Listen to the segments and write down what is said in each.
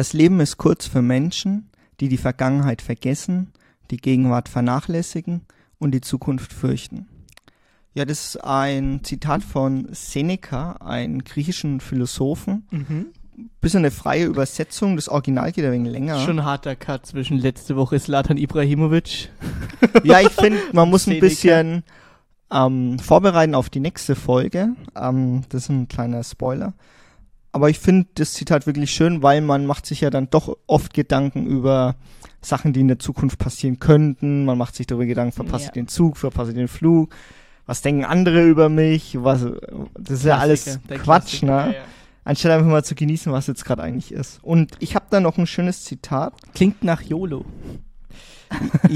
Das Leben ist kurz für Menschen, die die Vergangenheit vergessen, die Gegenwart vernachlässigen und die Zukunft fürchten. Ja, das ist ein Zitat von Seneca, einem griechischen Philosophen. Mhm. Bisschen eine freie Übersetzung, das Original geht ein wenig länger. Schon ein harter Cut zwischen letzte Woche Slatan Ibrahimovic. Ja, ich finde, man muss ein Seneca. bisschen ähm, vorbereiten auf die nächste Folge. Ähm, das ist ein kleiner Spoiler. Aber ich finde das Zitat wirklich schön, weil man macht sich ja dann doch oft Gedanken über Sachen, die in der Zukunft passieren könnten. Man macht sich darüber Gedanken, verpasse Ja. ich den Zug, verpasse ich den Flug. Was denken andere über mich? Was, das ist ja alles Quatsch, ne? ja, ja. Anstatt einfach mal zu genießen, was jetzt gerade eigentlich ist. Und ich habe da noch ein schönes Zitat. Klingt nach YOLO.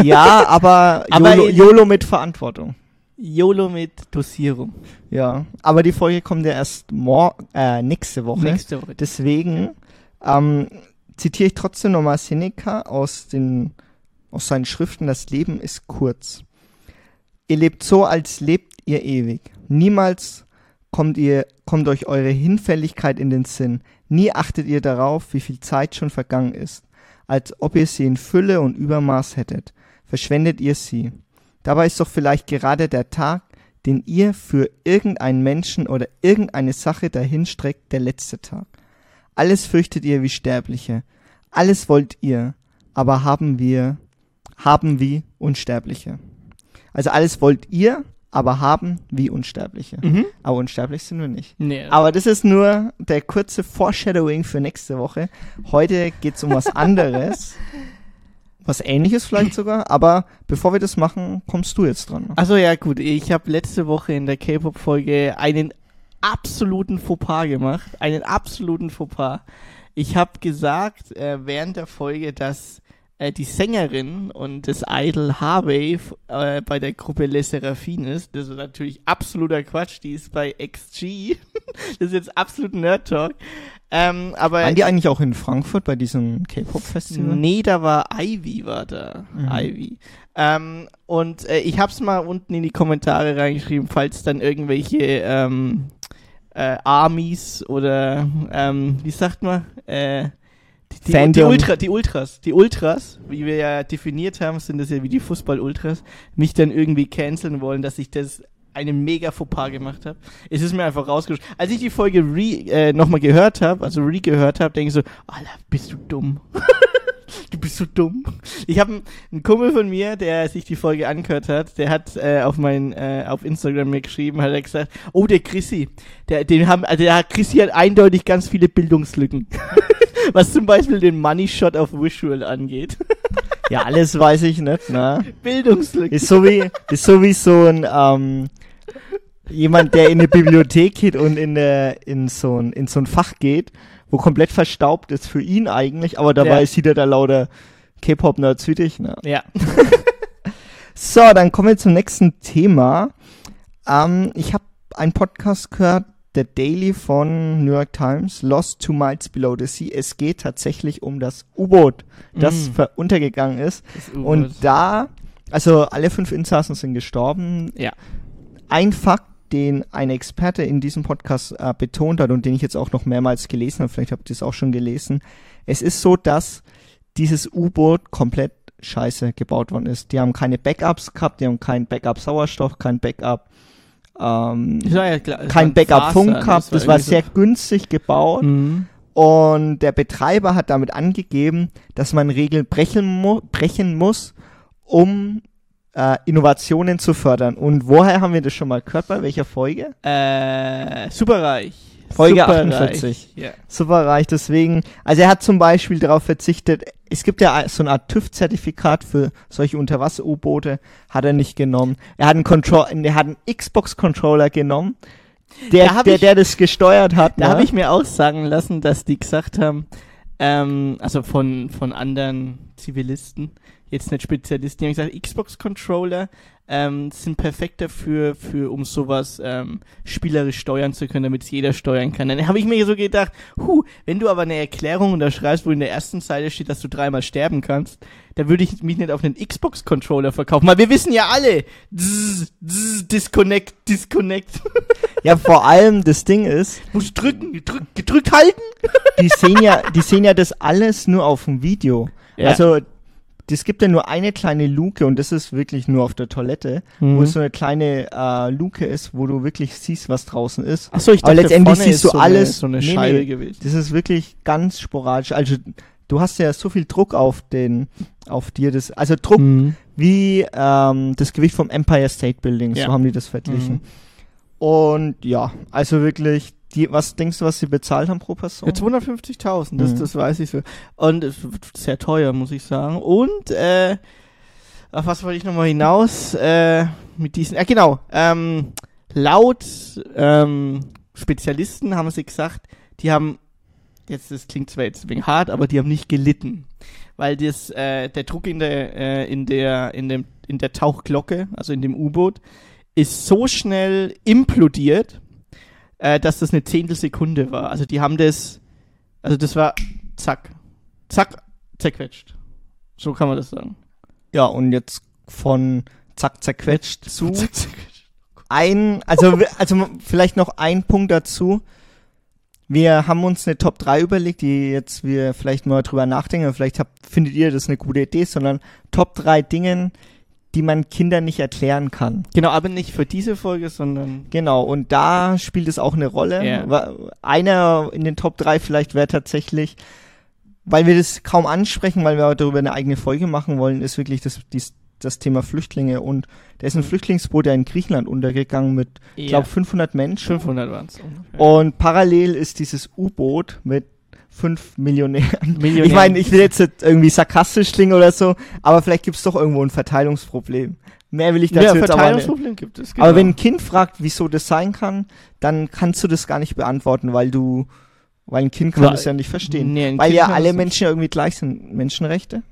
Ja, aber, Aber YOLO, YOLO mit Verantwortung. YOLO mit Dosierung. Ja, aber die Folge kommt ja erst mor äh, nächste Woche. Nächste Woche. Deswegen ähm, zitiere ich trotzdem nochmal Seneca aus, den, aus seinen Schriften. Das Leben ist kurz. Ihr lebt so, als lebt ihr ewig. Niemals kommt ihr, kommt euch eure Hinfälligkeit in den Sinn. Nie achtet ihr darauf, wie viel Zeit schon vergangen ist. Als ob ihr sie in Fülle und Übermaß hättet. Verschwendet ihr sie. Dabei ist doch vielleicht gerade der Tag, den ihr für irgendeinen Menschen oder irgendeine Sache dahinstreckt, der letzte Tag. Alles fürchtet ihr wie Sterbliche. Alles wollt ihr, aber haben wir, haben wie Unsterbliche. Also alles wollt ihr, aber haben wie Unsterbliche. Mhm. Aber unsterblich sind wir nicht. Nee, Aber das ist nur der kurze Foreshadowing für nächste Woche. Heute geht's um was anderes. was ähnliches vielleicht sogar. Aber bevor wir das machen, kommst du jetzt dran. Also ja gut, ich habe letzte Woche in der K-Pop-Folge einen absoluten Fauxpas gemacht. Einen absoluten Fauxpas. Ich habe gesagt äh, während der Folge, dass äh, die Sängerin und das Idol Harvey äh, bei der Gruppe Les Seraphine ist. Das ist natürlich absoluter Quatsch. Die ist bei XG. das ist jetzt absolut Nerd-Talk. Ähm, aber Waren die eigentlich auch in Frankfurt bei diesem K-Pop-Festival? Nee, da war Ivy, war da. Mhm. Ivy. Ähm, und äh, ich hab's mal unten in die Kommentare reingeschrieben, falls dann irgendwelche ähm, äh, Armies oder ähm, wie sagt man? Äh, die, die. Ultra, die Ultras, die Ultras, wie wir ja definiert haben, sind das ja wie die Fußball-Ultras, mich dann irgendwie canceln wollen, dass ich das einen mega Fauxpas gemacht habe. Es ist mir einfach rausgerutscht. Als ich die Folge re, äh, nochmal gehört habe, also re gehört habe, denke ich so, Alter, bist du dumm. du bist so dumm. Ich habe einen Kumpel von mir, der sich die Folge angehört hat, der hat äh, auf mein äh, auf Instagram mir geschrieben, hat er gesagt, oh der Chrissy, der den haben, also der Chrissy hat eindeutig ganz viele Bildungslücken, was zum Beispiel den Money Shot auf Visual angeht. Ja, alles weiß ich nicht, ne? Bildungslücken. Ist so wie, ist so wie so ein, ähm, jemand, der in eine Bibliothek geht und in, der, in, so ein, in so ein Fach geht, wo komplett verstaubt ist für ihn eigentlich, aber dabei Ja. sieht er da lauter K-Pop-Nerds wie dich, ne? Ja. So, dann kommen wir zum nächsten Thema. Ähm, ich habe einen Podcast gehört, der Daily von New York Times, Lost Two Miles Below the Sea. Es geht tatsächlich um das U-Boot, das Mm. untergegangen ist. Und da, also alle fünf Insassen sind gestorben. Ja. Ein Fakt, den ein Experte in diesem Podcast äh, betont hat und den ich jetzt auch noch mehrmals gelesen habe, vielleicht habt ihr es auch schon gelesen. Es ist so, dass dieses U-Boot komplett scheiße gebaut worden ist. Die haben keine Backups gehabt, die haben kein Backup Sauerstoff, kein Backup, ähm, Das war ja klar, das war kein ein Backup Funk gehabt. Das war irgendwie sehr günstig gebaut. so. Mhm. Und der Betreiber hat damit angegeben, dass man Regeln brechen, mu brechen muss, um äh, Innovationen zu fördern. Und woher haben wir das schon mal gehört? Bei welcher Folge? Äh, superreich. Folge Superreich. 48. Ja. Super reich. Deswegen, also er hat zum Beispiel darauf verzichtet, es gibt ja so eine Art TÜV-Zertifikat für solche Unterwasser-U-Boote, hat er nicht genommen. Er hat einen, Control er hat einen Xbox-Controller genommen, der, Da der, ich- der das gesteuert hat. Da ne? habe ich mir auch sagen lassen, dass die gesagt haben, ähm, also von, von anderen Zivilisten, jetzt nicht Spezialisten, die haben gesagt, Xbox-Controller ähm, sind perfekt dafür, für, um sowas ähm, spielerisch steuern zu können, damit es jeder steuern kann. Dann habe ich mir so gedacht, huh, wenn du aber eine Erklärung unterschreibst, wo in der ersten Seite steht, dass du dreimal sterben kannst, da würde ich mich nicht auf einen Xbox-Controller verkaufen, weil wir wissen ja alle, zzz, zzz, disconnect, disconnect. Ja, vor allem das Ding ist, Musst drücken, gedrückt, gedrückt halten. die sehen ja, die sehen ja das alles nur auf dem Video. Ja. Also, es gibt ja nur eine kleine Luke und das ist wirklich nur auf der Toilette, Mhm. wo es so eine kleine äh, Luke ist, wo du wirklich siehst, was draußen ist. Achso, ich Aber dachte, letztendlich vorne siehst ist du so alles- Eine, so eine nee, Scheibe nee. gewesen. Das ist wirklich ganz sporadisch. Also, du hast ja so viel Druck auf den, auf dir, das, also Druck Mhm. wie ähm, das Gewicht vom Empire State Building, Ja. so haben die das verglichen. Mhm. Und ja, also wirklich, die, was denkst du, was sie bezahlt haben pro Person? Ja, 250.000, das, Mhm. das weiß ich so. Und es wird sehr teuer, muss ich sagen. Und, äh, auf was wollte ich nochmal hinaus? Äh, mit diesen, äh, genau, ähm, laut ähm, Spezialisten haben sie gesagt, die haben, jetzt, das klingt zwar jetzt ein wenig hart, aber die haben nicht gelitten. Weil das, äh, der Druck in der, äh, in der, in dem, in der Tauchglocke, also in dem U-Boot, ist so schnell implodiert, äh, dass das eine Zehntelsekunde war. Also die haben das, also das war zack, zack, zerquetscht. So kann man das sagen. Ja, und jetzt von zack zerquetscht zu Zack, zerquetscht. ein, also, also vielleicht noch ein Punkt dazu. Wir haben uns eine Top 3 überlegt, die jetzt wir vielleicht mal drüber nachdenken, vielleicht habt, findet ihr das eine gute Idee, sondern Top 3 Dingen, die man Kindern nicht erklären kann. Genau, aber nicht für diese Folge, sondern Genau, und da spielt es auch eine Rolle. Wa- Einer in den Top 3 vielleicht wäre tatsächlich, weil wir das kaum ansprechen, weil wir darüber eine eigene Folge machen wollen, ist wirklich das, dies, das Thema Flüchtlinge. Und da ist ein Mhm. Flüchtlingsboot ja in Griechenland untergegangen mit, ich glaube, 500 Menschen. 500 waren es. Und parallel ist dieses U-Boot mit fünf Millionären. Millionär. Ich meine, ich will jetzt nicht irgendwie sarkastisch klingen oder so, aber vielleicht gibt es doch irgendwo ein Verteilungsproblem. Mehr will ich dazu ja, jetzt aber nicht. Gibt es. Genau. Aber wenn ein Kind fragt, wieso das sein kann, dann kannst du das gar nicht beantworten, weil du, weil ein Kind kann Weil- das ja nicht verstehen. Nee, weil Kind ja alle. Menschen irgendwie gleich sind. Menschenrechte.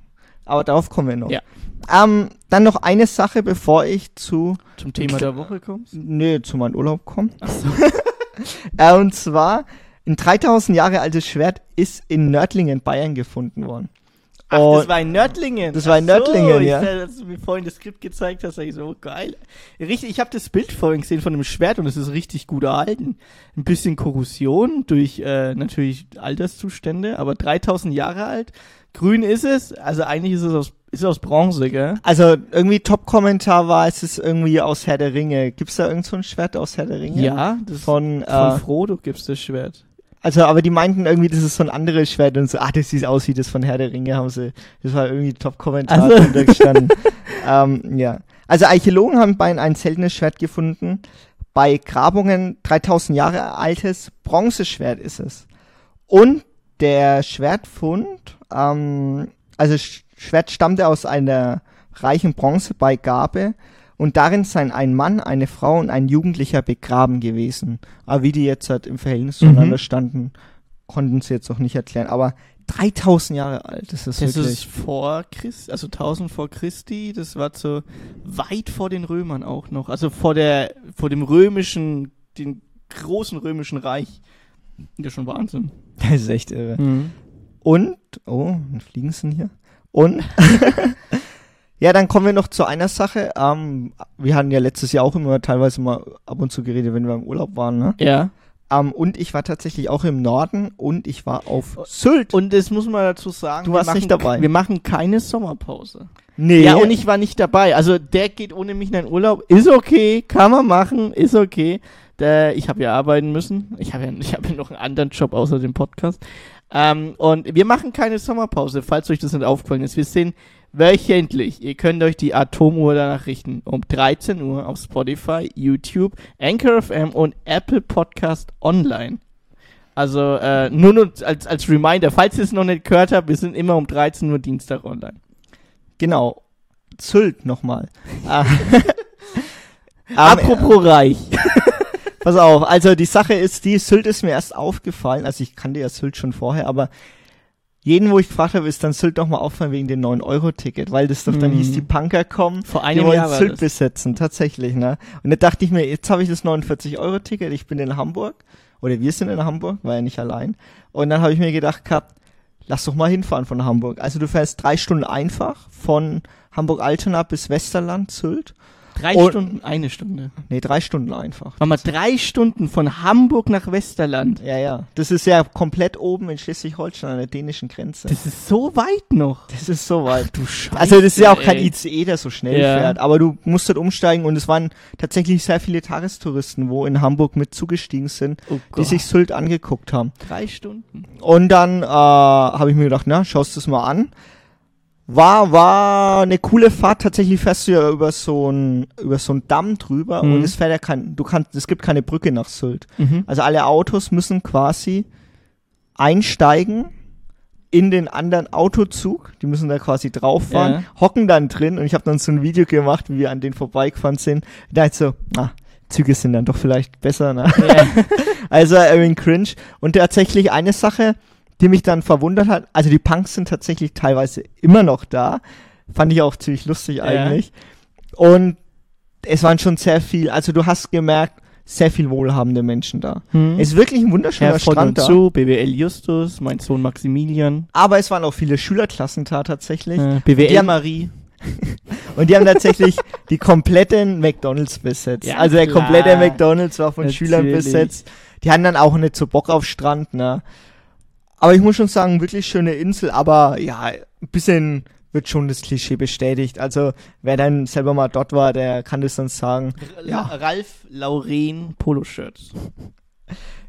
Aber darauf kommen wir noch. Ja. Ähm, dann noch eine Sache, bevor ich zu, zum Thema der Woche kommst. nee, zu meinem Urlaub komme. Achso. Äh, und zwar, ein 3000 Jahre altes Schwert ist in Nördlingen, Bayern gefunden worden. Ach, Und- das war in Nördlingen. Das war in Nördlingen, ich, ja. Als du mir vorhin das Skript gezeigt hast, sag ich so, oh, geil. Richtig, ich habe das Bild vorhin gesehen von dem Schwert und es ist richtig gut erhalten. Ein bisschen Korrosion durch äh, natürlich Alterszustände, aber 3000 Jahre alt. Grün ist es, also eigentlich ist es aus, ist aus Bronze, gell? Also irgendwie Top-Kommentar war, es ist irgendwie aus Herr der Ringe. Gibt's da irgend so ein Schwert aus Herr der Ringe? Ja, das Von, von äh, Frodo gibt's das Schwert. Also, aber die meinten irgendwie, das ist so ein anderes Schwert und so, ah, das sieht aus wie das von Herr der Ringe, haben sie. Das war irgendwie Top-Kommentar Ach so. drunter gestanden. ähm, ja. Also Archäologen haben bei ein seltenes Schwert gefunden. Bei Grabungen 3000 Jahre altes Bronzeschwert ist es. Und der Schwertfund, ähm, also Sch Schwert stammte aus einer reichen Bronzebeigabe und darin seien ein Mann, eine Frau und ein Jugendlicher begraben gewesen. Aber wie die jetzt halt im Verhältnis Mhm. zueinander standen, konnten sie jetzt noch nicht erklären. Aber 3000 Jahre alt, das ist Das wirklich. ist vor Christ, also 1000 vor Christi, das war zu weit vor den Römern auch noch, also vor der, vor dem römischen, den großen römischen Reich. Das ist schon Wahnsinn. das ist echt irre. Mhm. Und, oh, ein Fliegensen hier. Und, ja, dann kommen wir noch zu einer Sache. Ähm, wir hatten ja letztes Jahr auch immer teilweise mal ab und zu geredet, wenn wir im Urlaub waren, ne? Ja. Ähm, und ich war tatsächlich auch im Norden und ich war auf Sylt. Und das muss man dazu sagen. Du wir warst machen, nicht dabei. Wir machen keine Sommerpause. Nee. Ja, und ich war nicht dabei. Also der geht ohne mich in den Urlaub. Ist okay, kann man machen, ist okay. Der, ich habe ja arbeiten müssen. Ich habe ja, ich habe ja noch einen anderen Job außer dem Podcast. Ähm, und wir machen keine Sommerpause, falls euch das nicht aufgefallen ist. Wir sind wöchentlich. Ihr könnt euch die Atomuhr danach richten. Um 13 Uhr auf Spotify, YouTube, Anchor FM und Apple Podcast Online. Also äh, nur, nur als, als Reminder, falls ihr es noch nicht gehört habt, wir sind immer um 13 Uhr Dienstag online. Genau. Sylt nochmal. Ähm, Apropos reich. Pass auf, also die Sache ist die, Sylt ist mir erst aufgefallen, also ich kannte ja Sylt schon vorher, aber jeden, wo ich gefragt habe, ist dann Sylt doch mal auffallen wegen dem 9-Euro-Ticket, weil das doch dann Mhm. hieß, die Punker kommen, Vor die einem wollen Jahr Sylt besetzen, tatsächlich, ne? Und da dachte ich mir, jetzt habe ich das 49-Euro-Ticket, ich bin in Hamburg, oder wir sind in Hamburg, war ja nicht allein. Und dann habe ich mir gedacht gehabt, lass doch mal hinfahren von Hamburg. Also du fährst drei Stunden einfach von Hamburg-Altona bis Westerland, Sylt. Drei Und- Stunden, eine Stunde. Nee, drei Stunden einfach. Mach mal drei Stunden von Hamburg nach Westerland. Ja, ja. Das ist ja komplett oben in Schleswig-Holstein an der dänischen Grenze. Das ist so weit noch. Das ist so weit. Du Scheiße. Also das ist ja auch kein ey. ICE, der so schnell Ja. fährt, aber du musst dort umsteigen und es waren tatsächlich sehr viele Tagestouristen, wo in Hamburg mit zugestiegen sind, Oh die sich Sylt angeguckt haben. drei Stunden. Und dann äh, habe ich mir gedacht, na, schaust du es mal an. War, war eine coole Fahrt. Tatsächlich fährst du ja über so ein, über so ein Damm drüber Mhm. und es fährt ja kein, du kannst, es gibt keine Brücke nach Sylt. Mhm. Also alle Autos müssen quasi einsteigen in den anderen Autozug. Die müssen da quasi drauf fahren, hocken dann drin und ich habe dann so ein Video gemacht, wie wir an denen vorbeigefahren sind. Da ich so, ah, Züge sind dann doch vielleicht besser, ne? Ja. Also Erin Cringe. Und tatsächlich eine Sache, die mich dann verwundert hat, also die Punks sind tatsächlich teilweise immer noch da. Fand ich auch ziemlich lustig Ja. eigentlich. Und es waren schon sehr viel, also du hast gemerkt, sehr viel wohlhabende Menschen da. Hm. Es ist wirklich ein wunderschöner Herr von Strand und da. zu, BWL Justus, mein Sohn Maximilian, Aber es waren auch viele Schülerklassen da tatsächlich. äh, BWL haben- Marie. Und die haben tatsächlich die kompletten McDonalds besetzt. Ja, also der klar. komplette McDonalds war von Natürlich. Schülern besetzt. Die hatten dann auch nicht so Bock auf Strand, ne? Aber ich muss schon sagen, wirklich schöne Insel, aber ja, ein bisschen wird schon das Klischee bestätigt. Also wer dann selber mal dort war, der kann das dann sagen. Ja. Ralf Lauren Poloshirts.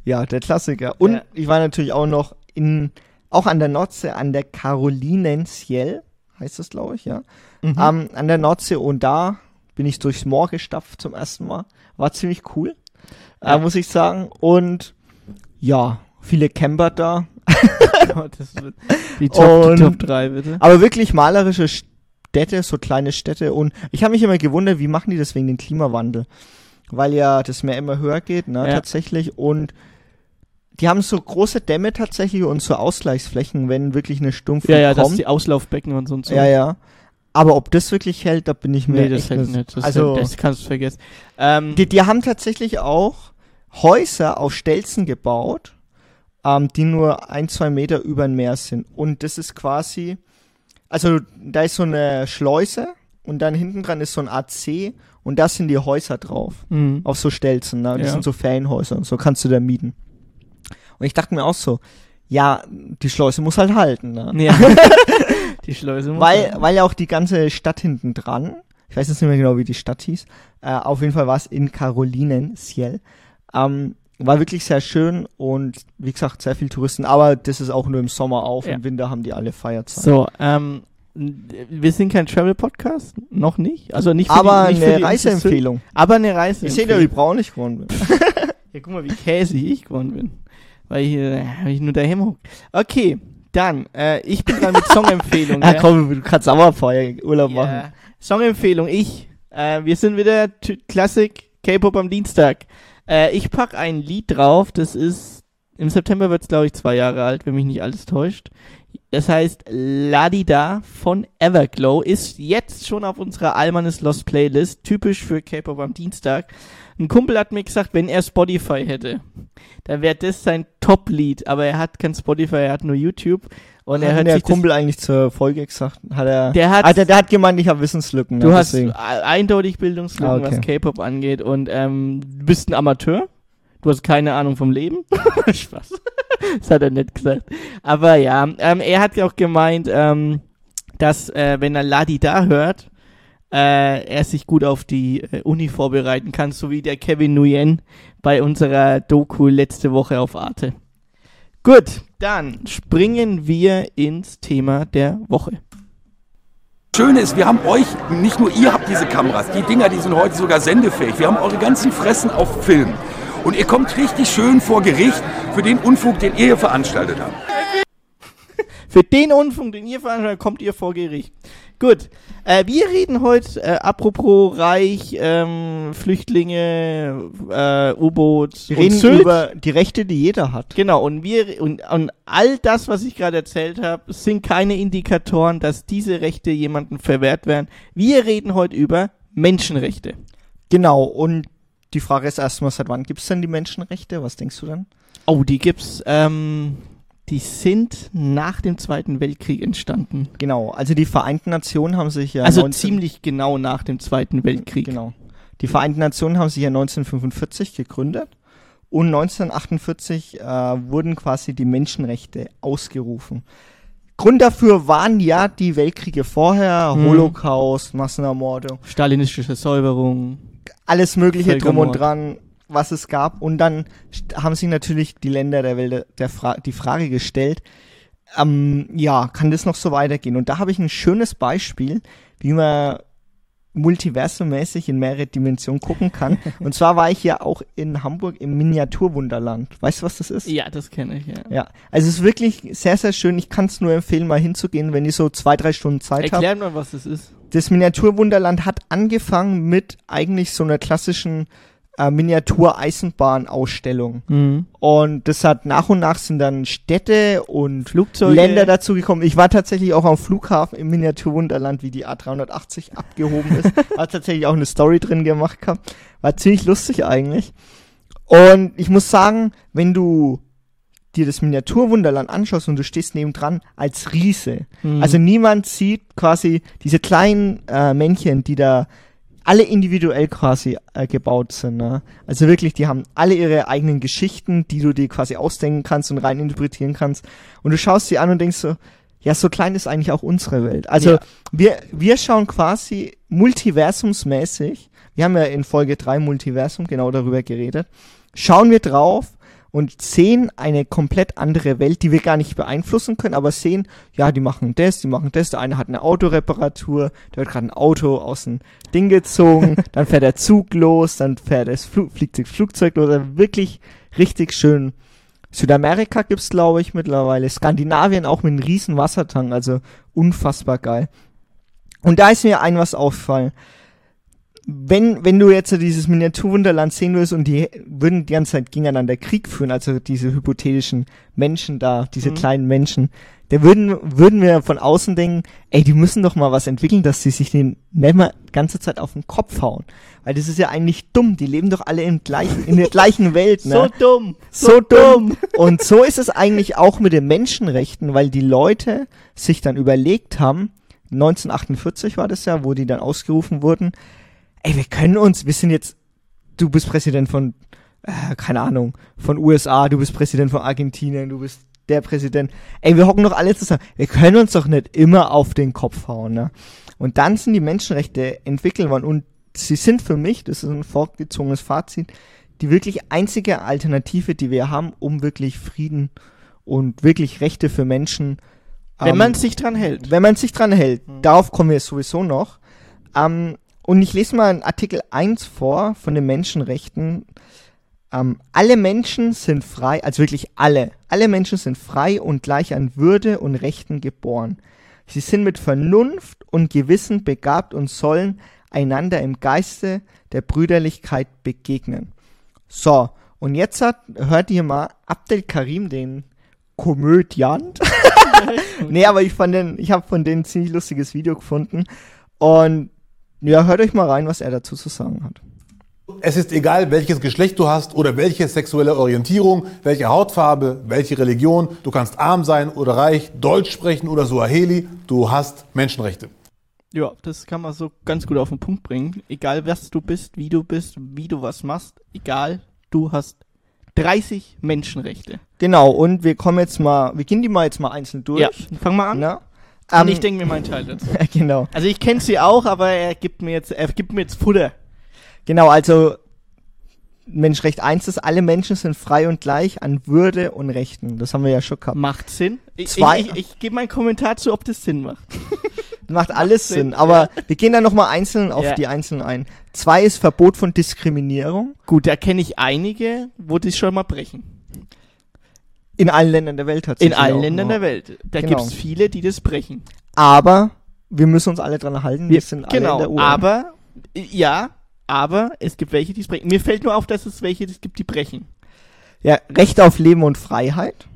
Ja, der Klassiker. Und Ja. ich war natürlich auch noch in, auch an der Nordsee, an der Carolinensiel, heißt das, glaube ich, ja. Mhm. Ähm, an der Nordsee und da bin ich durchs Moor gestapft zum ersten Mal. War ziemlich cool, Ja. äh, muss ich sagen. Und ja, viele Camper da. Gott, das wird die Top, Und- die Top 3, bitte. Aber wirklich malerische Städte, so kleine Städte. Und ich habe mich immer gewundert, wie machen die das wegen dem Klimawandel? Weil ja das Meer immer höher geht, ne, Ja. tatsächlich. Und die haben so große Dämme tatsächlich und so Ausgleichsflächen, wenn wirklich eine Stumpfung Ja, ja, das kommt. die Auslaufbecken und so und so. ja, ja. Aber ob das wirklich hält, da bin ich mir Nee, das hält nicht-. Das, also das kannst du vergessen. Ähm, Die, die haben tatsächlich auch Häuser auf Stelzen gebaut, ähm, die nur ein, zwei Meter über dem Meer sind. Und das ist quasi, also da ist so eine Schleuse und dann hinten dran ist so ein AC und da sind die Häuser drauf. mhm. Auf so Stelzen, ne? Das Ja. sind so Ferienhäuser und so kannst du da mieten. Und ich dachte mir auch so, ja, die Schleuse muss halt halten, ne? Ja. die Schleuse muss Weil, sein. weil ja auch die ganze Stadt hinten dran, ich weiß jetzt nicht mehr genau, wie die Stadt hieß, äh, auf jeden Fall war es in Carolinensiel, ähm, war wirklich sehr schön und wie gesagt, sehr viel Touristen, aber das ist auch nur im Sommer auf, Ja. im Winter haben die alle Feierzeit. So, ähm, wir sind kein Travel-Podcast, noch nicht. Also nicht für aber die, nicht eine Reiseempfehlung. Aber eine Reise. Ich sehe ja, wie braun ich geworden bin. Ja, guck mal, wie käsig ich geworden bin. Weil ich, äh, ich nur daheim hock. Okay, dann, äh, ich bin dran mit Songempfehlung. Ja, komm, du kannst Sauerfeuer Urlaub machen. Ja. Songempfehlung, ich. Äh, wir sind wieder T- Klassik K-Pop am Dienstag. Äh, ich pack ein Lied drauf, das ist, im September wird es glaube ich zwei Jahre alt, wenn mich nicht alles täuscht. Das heißt Ladida von Everglow ist jetzt schon auf unserer Almanes Lost Playlist, typisch für K-Pop am Dienstag. Ein Kumpel hat mir gesagt, wenn er Spotify hätte, dann wäre das sein Top-Lied, aber er hat kein Spotify, er hat nur YouTube und er hat hört der sich Kumpel eigentlich zur Folge gesagt? Hat er, Der hat- ah, der, hat gemeint, ich habe Wissenslücken. Du ne, hast eindeutig Bildungslücken, Ah, okay. was K-Pop angeht und ähm, du bist ein Amateur. Du hast keine Ahnung vom Leben. Spaß. das hat er nicht gesagt. Aber ja, ähm, er hat ja auch gemeint, ähm, dass äh, wenn er Ladi da hört, äh, er sich gut auf die äh, Uni vorbereiten kann, so wie der Kevin Nguyen bei unserer Doku letzte Woche auf Arte. Gut, dann springen wir ins Thema der Woche. Schöne ist, wir haben euch, nicht nur ihr habt diese Kameras, die Dinger, die sind heute sogar sendefähig. Wir haben eure ganzen Fressen auf Film. Und ihr kommt richtig schön vor Gericht für den Unfug, den ihr hier veranstaltet habt. Für den Unfug, den ihr veranstaltet, kommt ihr vor Gericht. Gut, äh, wir reden heute, äh, apropos Reich, ähm, Flüchtlinge, äh, U-Boot Wir reden Sylt. über die Rechte, die jeder hat. Genau, und wir und, und all das, was ich gerade erzählt habe, sind keine Indikatoren, dass diese Rechte jemandem verwehrt werden. Wir reden heute über Menschenrechte. Genau, und die Frage ist erstmal, seit wann gibt es denn die Menschenrechte? Was denkst du dann? Oh, die gibt's, ähm, die sind nach dem Zweiten Weltkrieg entstanden. Genau, also die Vereinten Nationen haben sich ja also 19 ziemlich genau nach dem Zweiten Weltkrieg. Genau. Die Vereinten Nationen haben sich ja 1945 gegründet und 1948 äh, wurden quasi die Menschenrechte ausgerufen. Grund dafür waren ja die Weltkriege vorher, Mhm. Holocaust, Massenermordung, Stalinistische Säuberung. Alles mögliche drum und dran, was es gab. Und dann haben sich natürlich die Länder der Welt der Fra die Frage gestellt, ähm, ja, kann das noch so weitergehen? Und da habe ich ein schönes Beispiel, wie man multiversummäßig in mehrere Dimensionen gucken kann. und zwar war ich ja auch in Hamburg im Miniaturwunderland. Weißt du, was das ist? Ja, das kenne ich, ja. Ja, also es ist wirklich sehr, sehr schön. Ich kann es nur empfehlen, mal hinzugehen, wenn ihr so zwei, drei Stunden Zeit habt. Erklär mal, was das ist. Das Miniaturwunderland hat angefangen mit eigentlich so einer klassischen äh, Miniatur-Eisenbahn-Ausstellung. Mhm. Und das hat nach und nach sind dann Städte und Flugzeuge. Länder dazu gekommen. Ich war tatsächlich auch am Flughafen im Miniaturwunderland, wie die A380 abgehoben ist. Hat tatsächlich auch eine Story drin gemacht gehabt. War ziemlich lustig eigentlich. Und ich muss sagen, wenn du dir das Miniaturwunderland anschaust und du stehst nebendran als Riese. Mhm. Also niemand sieht quasi diese kleinen äh, Männchen, die da alle individuell quasi äh, gebaut sind. Ne? Also wirklich, die haben alle ihre eigenen Geschichten, die du dir quasi ausdenken kannst und rein interpretieren kannst. Und du schaust sie an und denkst so, ja, so klein ist eigentlich auch unsere Welt. Also Ja. wir, wir schauen quasi multiversumsmäßig, wir haben ja in Folge 3 Multiversum genau darüber geredet, schauen wir drauf und sehen eine komplett andere Welt, die wir gar nicht beeinflussen können, aber sehen, ja, die machen das, die machen das, der eine hat eine Autoreparatur, der hat gerade ein Auto aus dem Ding gezogen, dann fährt der Zug los, dann fährt das Flu fliegt das Flugzeug los, also wirklich richtig schön. Südamerika gibt's glaube ich mittlerweile, Skandinavien auch mit einem riesen Wassertank, also unfassbar geil. Und da ist mir ein was auffallen. Wenn, wenn du jetzt so dieses Miniaturwunderland sehen würdest und die würden die ganze Zeit gegeneinander Krieg führen, also diese hypothetischen Menschen da, diese Mhm. kleinen Menschen, da würden, würden wir von außen denken, ey, die müssen doch mal was entwickeln, dass sie sich den die ganze Zeit auf den Kopf hauen. Weil das ist ja eigentlich dumm, die leben doch alle im gleichen, in der gleichen Welt, ne? So dumm. so dumm. Und so ist es eigentlich auch mit den Menschenrechten, weil die Leute sich dann überlegt haben, 1948 war das ja, wo die dann ausgerufen wurden, ey, wir können uns, wir sind jetzt, du bist Präsident von, äh, keine Ahnung, von USA, du bist Präsident von Argentinien, du bist der Präsident, ey, wir hocken doch alle zusammen, wir können uns doch nicht immer auf den Kopf hauen, ne? Und dann sind die Menschenrechte entwickelt worden und sie sind für mich, das ist ein fortgezogenes Fazit, die wirklich einzige Alternative, die wir haben, um wirklich Frieden und wirklich Rechte für Menschen. Wenn ähm, man sich dran hält. wenn man sich dran hält. Mhm. Darauf kommen wir sowieso noch. Ähm, und ich lese mal in Artikel 1 vor von den Menschenrechten. Ähm, alle Menschen sind frei, also wirklich alle, alle Menschen sind frei und gleich an Würde und Rechten geboren. Sie sind mit Vernunft und Gewissen begabt und sollen einander im Geiste der Brüderlichkeit begegnen. So, und jetzt hat, hört ihr mal Abdel Karim, den Komödiant. nee, aber ich fand den, ich habe von denen ein ziemlich lustiges Video gefunden. Und ja, hört euch mal rein, was er dazu zu sagen hat. Es ist egal, welches Geschlecht du hast oder welche sexuelle Orientierung, welche Hautfarbe, welche Religion. Du kannst arm sein oder reich, Deutsch sprechen oder Suaheli. Du hast Menschenrechte. Ja, das kann man so ganz gut auf den Punkt bringen. Egal, was du bist, wie du bist, wie du was machst, egal, du hast 30 Menschenrechte. Genau, und wir kommen jetzt mal, wir gehen die mal jetzt mal einzeln durch. Ja, fang mal an. Na? Und Ähm, ich denke mir meinen Teil dazu. genau. Also ich kenne sie auch, aber er gibt mir jetzt, er gibt mir jetzt Futter. Genau, also Menschrecht 1 ist, alle Menschen sind frei und gleich an Würde und Rechten. Das haben wir ja schon gehabt. Macht Sinn. Ich, Zwei- ich, ich, ich gebe meinen Kommentar zu, ob das Sinn macht. Macht alles Sinn, Sinn, aber wir gehen dann nochmal einzeln auf Ja. die einzelnen ein. Zwei ist Verbot von Diskriminierung. Gut, da kenne ich einige, wo die schon mal brechen. In allen Ländern der Welt In tatsächlich. allen auch Ländern nur. der Welt. Da Genau. gibt's viele, die das brechen. Aber wir müssen uns alle dran halten. Wir, sind alle in genau, der UN. aber, ja, aber es gibt welche, die es brechen. Mir fällt nur auf, dass es welche es gibt, die brechen. Ja, Recht auf Leben und Freiheit.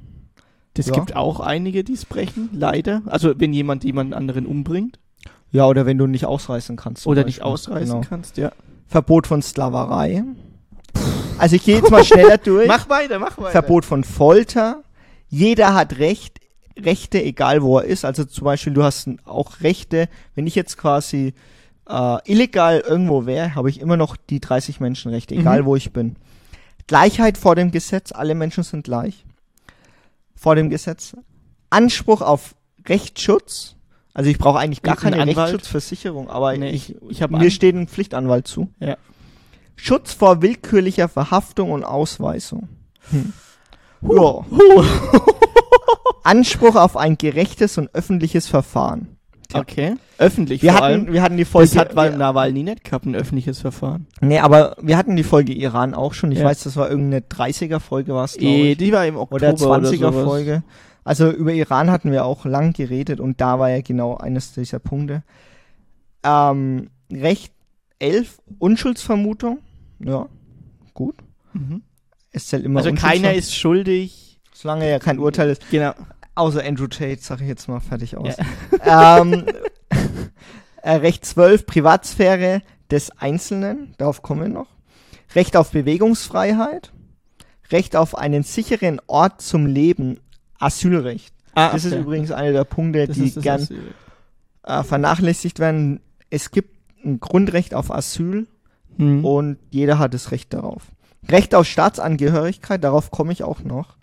Es Ja. gibt auch einige, die es brechen, leider. Also wenn jemand jemanden anderen umbringt Ja, oder wenn du nicht ausreißen kannst. oder nicht Beispiel. ausreißen Genau. kannst, ja. Verbot von Sklaverei. Also ich gehe jetzt mal schneller durch. Mach weiter, mach weiter. Verbot von Folter. Jeder hat Recht, Rechte, egal wo er ist. Also zum Beispiel, du hast auch Rechte. Wenn ich jetzt quasi äh, illegal irgendwo wäre, habe ich immer noch die 30 Menschenrechte, egal Mhm. wo ich bin. Gleichheit vor dem Gesetz. Alle Menschen sind gleich. Vor dem Gesetz. Anspruch auf Rechtsschutz. Also ich brauche eigentlich gar keine Anwalt? Rechtschutzversicherung, aber Nee, ich, ich- ich mir steht ein Pflichtanwalt zu. Ja. Schutz vor willkürlicher Verhaftung und Ausweisung. Hm. Ja. Anspruch auf ein gerechtes und öffentliches Verfahren. Tja. Okay. Öffentlich Wir vor hatten, allem. wir hatten die Folge. Das hat wir, Nawalny nicht gehabt, ein öffentliches Verfahren. nee, aber wir hatten die Folge Iran auch schon. Ich Ja. weiß, das war irgendeine 30er-Folge, war es, glaube ich. die war im Oktober Oder oder 20er-Folge. Also über Iran hatten wir auch lang geredet und da war ja genau eines dieser Punkte. Ähm, Recht 11, Unschuldsvermutung. Ja, gut. Mhm. Es zählt immer Also keiner ist schuldig. Solange ja kein Urteil ist. Genau. Außer Andrew Tate, sag ich jetzt mal fertig aus. ähm, äh, Recht 12, Privatsphäre des Einzelnen, darauf kommen wir noch. Recht auf Bewegungsfreiheit. Recht auf einen sicheren Ort zum Leben. Asylrecht. Ah, Das ist okay. übrigens einer der Punkte, Das die ist gern äh, vernachlässigt werden. Es gibt ein Grundrecht auf Asyl Hm. und jeder hat das Recht darauf. Recht auf Staatsangehörigkeit, darauf komme ich auch noch.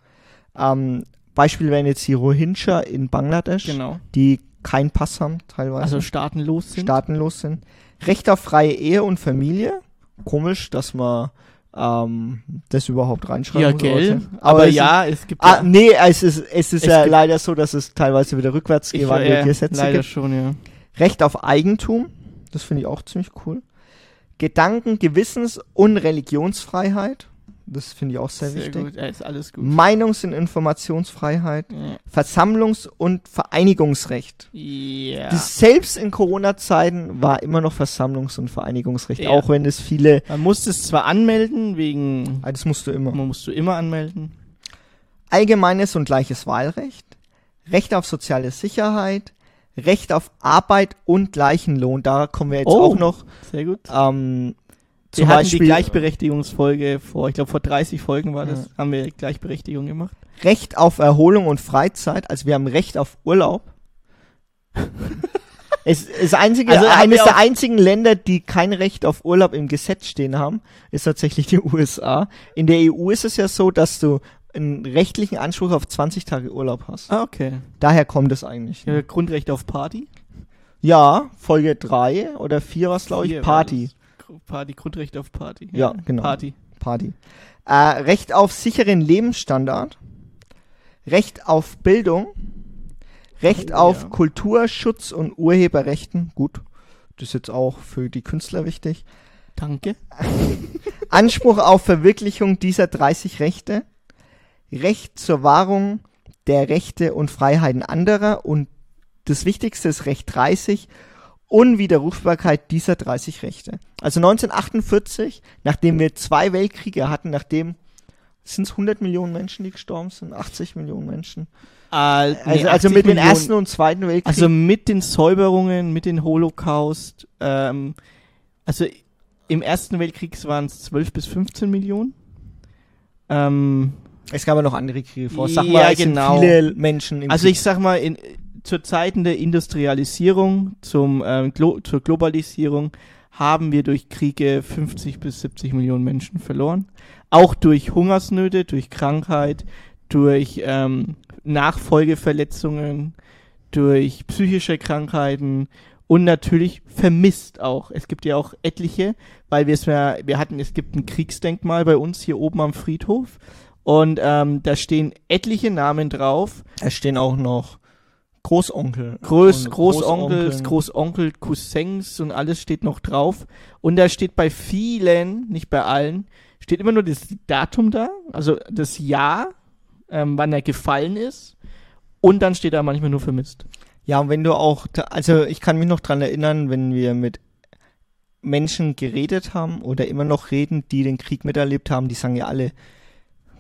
Ähm, Beispiel wären jetzt die Rohingya in Bangladesch, Genau. die keinen Pass haben, teilweise Also staatenlos sind. staatenlos sind. Recht auf freie Ehe und Familie. Komisch, dass man ähm, das überhaupt reinschreiben ja, muss. gell. Aber, Aber, es ist- ja, es gibt Ah, ja, nee, es ist, es ist Es ja leider so, dass es teilweise wieder rückwärts gewandte äh, Gesetze leider gibt. schon, ja. Recht auf Eigentum, das finde ich auch ziemlich cool. Gedanken-, Gewissens- und Religionsfreiheit, das finde ich auch sehr, Sehr wichtig. gut, ja, ist alles gut. Meinungs- und Informationsfreiheit, Ja. Versammlungs- und Vereinigungsrecht. Ja. Das selbst in Corona-Zeiten war immer noch Versammlungs- und Vereinigungsrecht, Ja. auch wenn es viele, Man muss es zwar anmelden, wegen, ah, das musst du immer. man musst du immer anmelden. Allgemeines und gleiches Wahlrecht, Recht auf soziale Sicherheit, Recht auf Arbeit und gleichen Lohn. Da kommen wir jetzt Oh. auch noch. Sehr gut. Ähm, Wir zum hatten Beispiel die Gleichberechtigungsfolge vor, ich glaube vor 30 Folgen war das, Ja. haben wir Gleichberechtigung gemacht. Recht auf Erholung und Freizeit. Also wir haben Recht auf Urlaub. es ist einzige, Also eines wir der einzigen Länder, die kein Recht auf Urlaub im Gesetz stehen haben, ist tatsächlich die USA. In der EU ist es ja so, dass du einen rechtlichen Anspruch auf 20 Tage Urlaub hast. Ah, okay. Daher kommt es eigentlich. Ja, Grundrecht auf Party. Ja, Folge 3 oder 4 war es, glaube ich, Party. Party, Grundrecht auf Party. Ja, genau. Party. Party. Äh, Recht auf sicheren Lebensstandard. Recht auf Bildung. Recht Oh, auf ja. Kulturschutz und Urheberrechten. Gut. Das ist jetzt auch für die Künstler wichtig. Danke. Anspruch auf Verwirklichung dieser 30 Rechte. Recht zur Wahrung der Rechte und Freiheiten anderer. Und das Wichtigste ist Recht 30. Unwiderrufbarkeit dieser 30 Rechte. Also 1948, nachdem wir zwei Weltkriege hatten, nachdem sind es 100 Millionen Menschen, die gestorben sind, 80 Millionen Menschen. Äh, nee, Also, also 80 mit den Millionen- ersten und zweiten Weltkrieg. Also mit den Säuberungen, mit den Holocaust, ähm, also im Ersten Weltkrieg waren es 12 bis 15 Millionen. Ähm, es gab ja noch andere Kriege vor. Sag Ja, mal, es genau. sind viele Menschen im also Krieg. ich sag mal, in, zur Zeiten der Industrialisierung, zum, ähm, Glo zur Globalisierung, haben wir durch Kriege 50 bis 70 Millionen Menschen verloren. Auch durch Hungersnöte, durch Krankheit, durch ähm, Nachfolgeverletzungen, durch psychische Krankheiten und natürlich vermisst auch. Es gibt ja auch etliche, weil wir es ja, wir hatten, es gibt ein Kriegsdenkmal bei uns hier oben am Friedhof und ähm, da stehen etliche Namen drauf. Da stehen auch noch Großonkel. Groß, Großonkels, Großonkeln. Großonkel, Cousins und alles steht noch drauf. Und da steht bei vielen, nicht bei allen, steht immer nur das Datum da, also das Jahr ähm, wann er gefallen ist. Und dann steht da manchmal nur vermisst. Ja, und wenn du auch, da, also ich kann mich noch dran erinnern, wenn wir mit Menschen geredet haben oder immer noch reden, die den Krieg miterlebt haben, die sagen ja alle,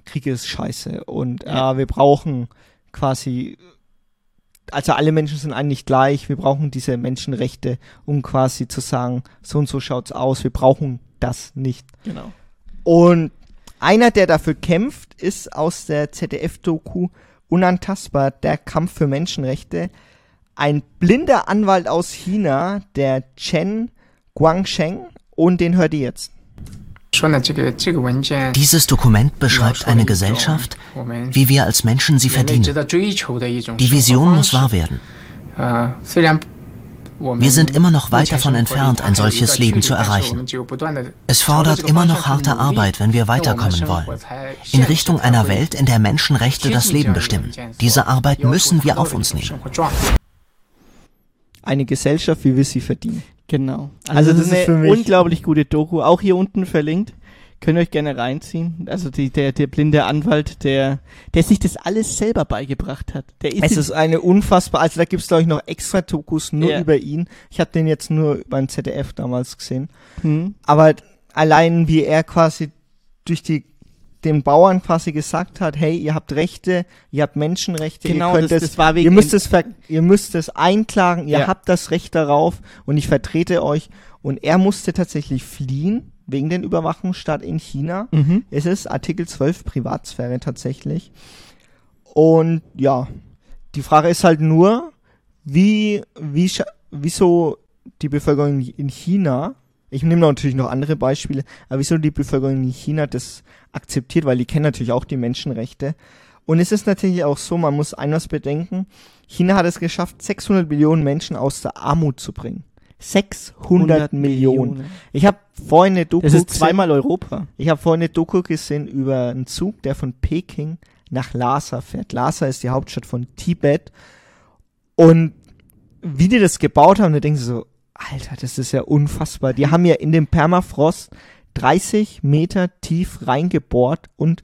Krieg ist scheiße und Ja. äh, wir brauchen quasi, also alle Menschen sind eigentlich gleich, wir brauchen diese Menschenrechte, um quasi zu sagen, so und so schaut's aus, wir brauchen das nicht. Genau. Und einer, der dafür kämpft, ist aus der ZDF-Doku Unantastbar, der Kampf für Menschenrechte. Ein blinder Anwalt aus China, der Chen Guangsheng, und den hört ihr jetzt. Dieses Dokument beschreibt eine Gesellschaft, wie wir als Menschen sie verdienen. Die Vision muss wahr werden. Wir sind immer noch weit davon entfernt, ein solches Leben zu erreichen. Es fordert immer noch harte Arbeit, wenn wir weiterkommen wollen. In Richtung einer Welt, in der Menschenrechte das Leben bestimmen. Diese Arbeit müssen wir auf uns nehmen. Eine Gesellschaft, wie wir sie verdienen. Genau. Also Also, das das, ist ist eine unglaublich gute Doku. Auch hier unten verlinkt. Könnt ihr euch gerne reinziehen. Also die, der, der blinde Anwalt, der, der sich das alles selber beigebracht hat. Der ist, Es ist eine unfassbar, also da gibt's glaube ich noch extra Dokus nur Ja. über ihn. Ich habe den jetzt nur beim ZDF damals gesehen. hm, Aber allein wie er quasi durch die den Bauern quasi gesagt hat, hey, ihr habt Rechte, ihr habt Menschenrechte, Genau, ihr könnt das- es, das ihr müsst es, ihr müsst es einklagen, ihr Ja. habt das Recht darauf und ich vertrete euch. Und er musste tatsächlich fliehen wegen den Überwachungsstaat in China. mhm. Es ist Artikel 12 Privatsphäre tatsächlich. Und ja, die Frage ist halt nur, wie, wie, wieso die Bevölkerung in China, ich nehme natürlich noch andere Beispiele, aber wieso die Bevölkerung in China das akzeptiert, weil die kennen natürlich auch die Menschenrechte. Und es ist natürlich auch so, man muss eines bedenken, China hat es geschafft, 600 Millionen Menschen aus der Armut zu bringen. 600 Millionen. Ich habe vorhin eine Doku Das ist zweimal Europa. ich habe vorhin eine Doku gesehen über einen Zug, der von Peking nach Lhasa fährt. Lhasa ist die Hauptstadt von Tibet. Und wie die das gebaut haben, da denken sie so, Alter, das ist ja unfassbar. Die haben ja in dem Permafrost 30 Meter tief reingebohrt und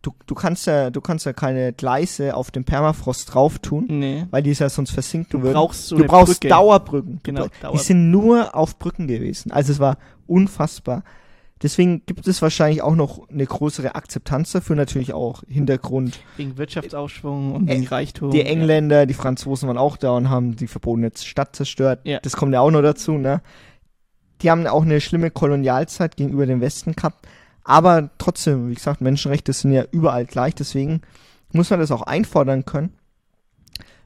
du, du kannst ja, du kannst ja keine Gleise auf dem Permafrost drauf tun, Nee. weil die ja sonst versinken Du würden. brauchst so du brauchst Brücke. Dauerbrücken. Genau, Die Dauerbrücken. sind nur auf Brücken gewesen. Also es war unfassbar. Deswegen gibt es wahrscheinlich auch noch eine größere Akzeptanz dafür, natürlich auch Hintergrund. Wegen Wirtschaftsaufschwung und Äh, wegen Reichtum. Die Engländer, die Franzosen waren auch da und haben die verbotene Stadt zerstört. Ja. Das kommt ja auch noch dazu, ne? Die haben auch eine schlimme Kolonialzeit gegenüber dem Westen gehabt. Aber trotzdem, wie gesagt, Menschenrechte sind ja überall gleich, deswegen muss man das auch einfordern können.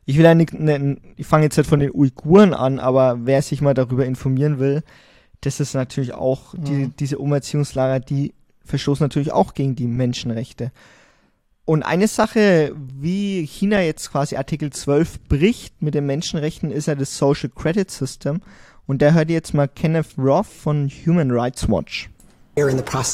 Ich will ja nicht, ne, ich fange jetzt nicht von den Uiguren an, aber wer sich mal darüber informieren will, das ist natürlich auch, die, Mhm. diese Umerziehungslager, die verstoßen natürlich auch gegen die Menschenrechte. Und eine Sache, wie China jetzt quasi Artikel 12 bricht mit den Menschenrechten, ist ja das Social Credit System. Und da hört ihr jetzt mal Kenneth Roth von Human Rights Watch.